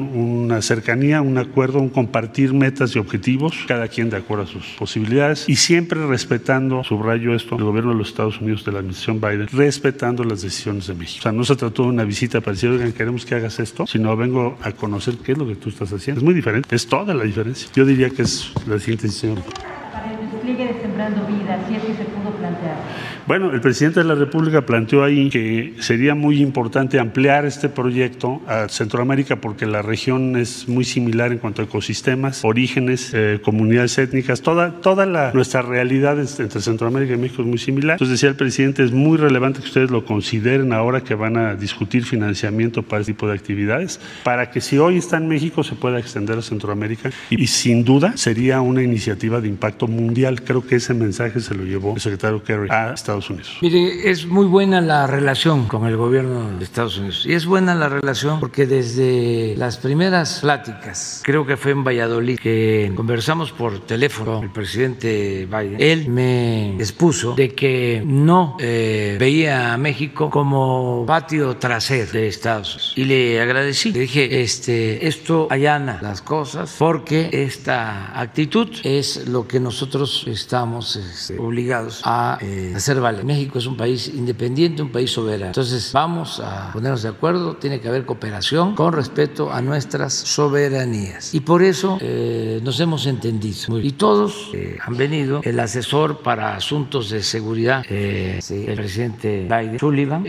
Speaker 4: una cercanía, un acuerdo, un compartir metas y objetivos, cada quien de acuerdo a sus posibilidades y siempre respetando, subrayo esto, el gobierno de los Estados Unidos de la administración Biden, respetando las decisiones de México. O sea, no se trató de una visita para decir, oigan, queremos que hagas esto, sino vengo a conocer qué es lo que tú estás haciendo. Es muy diferente, es toda la diferencia. Yo diría que es la síntesis, señor.
Speaker 10: Para el despliegue de Sembrando Vida, si es que se pudo plantear.
Speaker 4: Bueno, el presidente de la República planteó ahí que sería muy importante ampliar este proyecto a Centroamérica porque la región es muy similar en cuanto a ecosistemas, orígenes, eh, comunidades étnicas, toda, la, nuestra realidad entre Centroamérica y México es muy similar. Entonces decía el presidente, es muy relevante que ustedes lo consideren ahora que van a discutir financiamiento para este tipo de actividades, para que si hoy está en México se pueda extender a Centroamérica y, y sin duda sería una iniciativa de impacto mundial. Creo que ese mensaje se lo llevó el secretario Kerry a Estados Unidos.
Speaker 1: Mire, es muy buena la relación con el gobierno de Estados Unidos. Y es buena la relación porque desde las primeras pláticas, creo que fue en Valladolid, que conversamos por teléfono con el presidente Biden, él me expuso de que no eh, veía a México como patio trasero de Estados Unidos. Y le agradecí. Le dije, este, esto allana las cosas porque esta actitud es lo que nosotros estamos este, obligados a eh, hacer México es un país independiente, un país soberano. Entonces vamos a ponernos de acuerdo, tiene que haber cooperación con respeto a nuestras soberanías. Y por eso eh, nos hemos entendido. Y todos eh, han venido, el asesor para asuntos de seguridad, eh, el presidente Biden, Sullivan,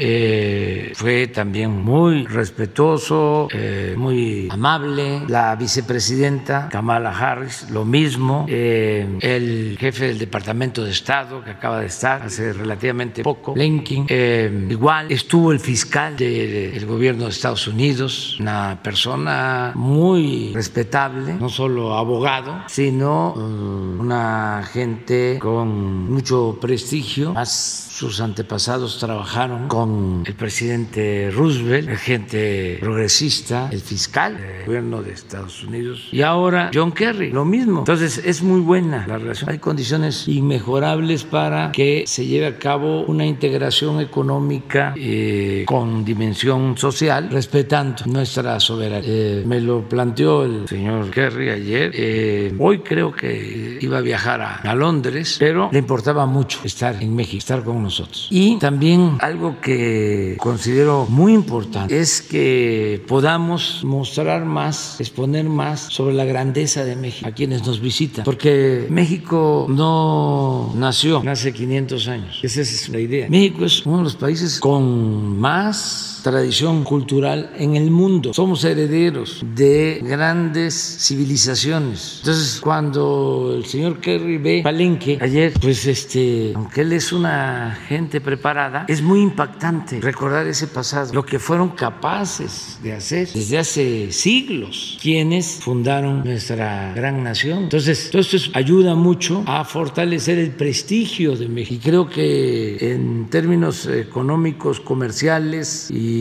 Speaker 1: fue también muy respetuoso, muy amable. La vicepresidenta Kamala Harris, lo mismo. El jefe del Departamento de Estado, que acaba de estar hace relativamente poco, Blinken, eh, igual. Estuvo el fiscal del gobierno de Estados Unidos, una persona muy respetable, no solo abogado, sino eh, una gente con mucho prestigio, más sus antepasados trabajaron con el presidente Roosevelt, gente progresista, el fiscal del gobierno de Estados Unidos y ahora John Kerry, lo mismo. Entonces es muy buena la relación. Hay condiciones inmejorables para que se lleve a cabo una integración económica eh, con dimensión social, respetando nuestra soberanía. Eh, me lo planteó el señor Kerry ayer. Eh, hoy creo que iba a viajar a, a Londres, pero le importaba mucho estar en México, estar con nosotros. Y también algo que considero muy importante es que podamos mostrar más, exponer más sobre la grandeza de México a quienes nos visitan, porque México no nació hace 500 500 años. Esa es la idea. México es uno de los países con más tradición cultural en el mundo. Somos herederos de grandes civilizaciones. Entonces, cuando el señor Kerry ve Palenque ayer, pues este, aunque él es una gente preparada, es muy impactante recordar ese pasado, lo que fueron capaces de hacer desde hace siglos quienes fundaron nuestra gran nación. Entonces, todo esto ayuda mucho a fortalecer el prestigio de México. Y creo que en términos económicos, comerciales y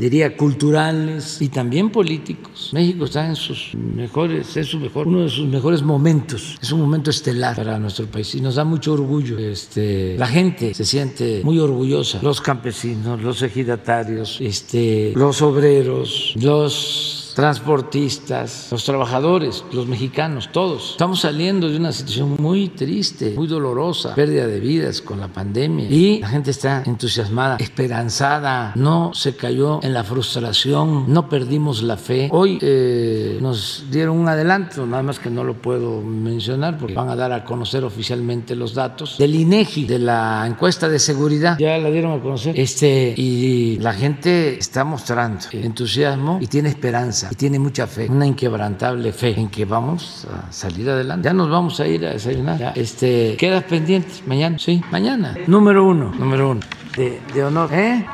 Speaker 1: diría culturales y también políticos, México está en sus mejores, es su mejor, uno de sus mejores momentos. Es un momento estelar para nuestro país y nos da mucho orgullo. Este, la gente se siente muy orgullosa, los campesinos, los ejidatarios, este, los obreros, los transportistas, los trabajadores, los mexicanos, todos. Estamos saliendo de una situación muy triste, muy dolorosa, pérdida de vidas con la pandemia. Y la gente está entusiasmada, esperanzada, no se cayó en la frustración, no perdimos la fe. Hoy eh, nos dieron un adelanto, nada más que no lo puedo mencionar porque van a dar a conocer oficialmente los datos del INEGI, de la encuesta de seguridad, ya la dieron a conocer, este, y la gente está mostrando entusiasmo y tiene esperanza y tiene mucha fe, una inquebrantable fe en que vamos a salir adelante. Ya nos vamos a ir a desayunar. Este, quedas pendiente mañana, sí, mañana. Número uno, número uno, de, de honor, ¿eh?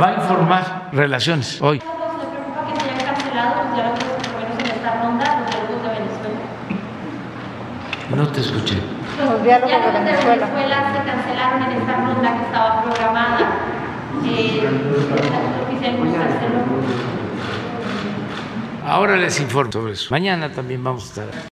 Speaker 1: Va a informar relaciones hoy.
Speaker 10: ¿Le preocupa que se hayan cancelado los diálogos, los diálogos de Venezuela? De se cancelaron en esta ronda que estaba programada. Eh.
Speaker 1: Ahora les informo sobre eso. Mañana también vamos a estar.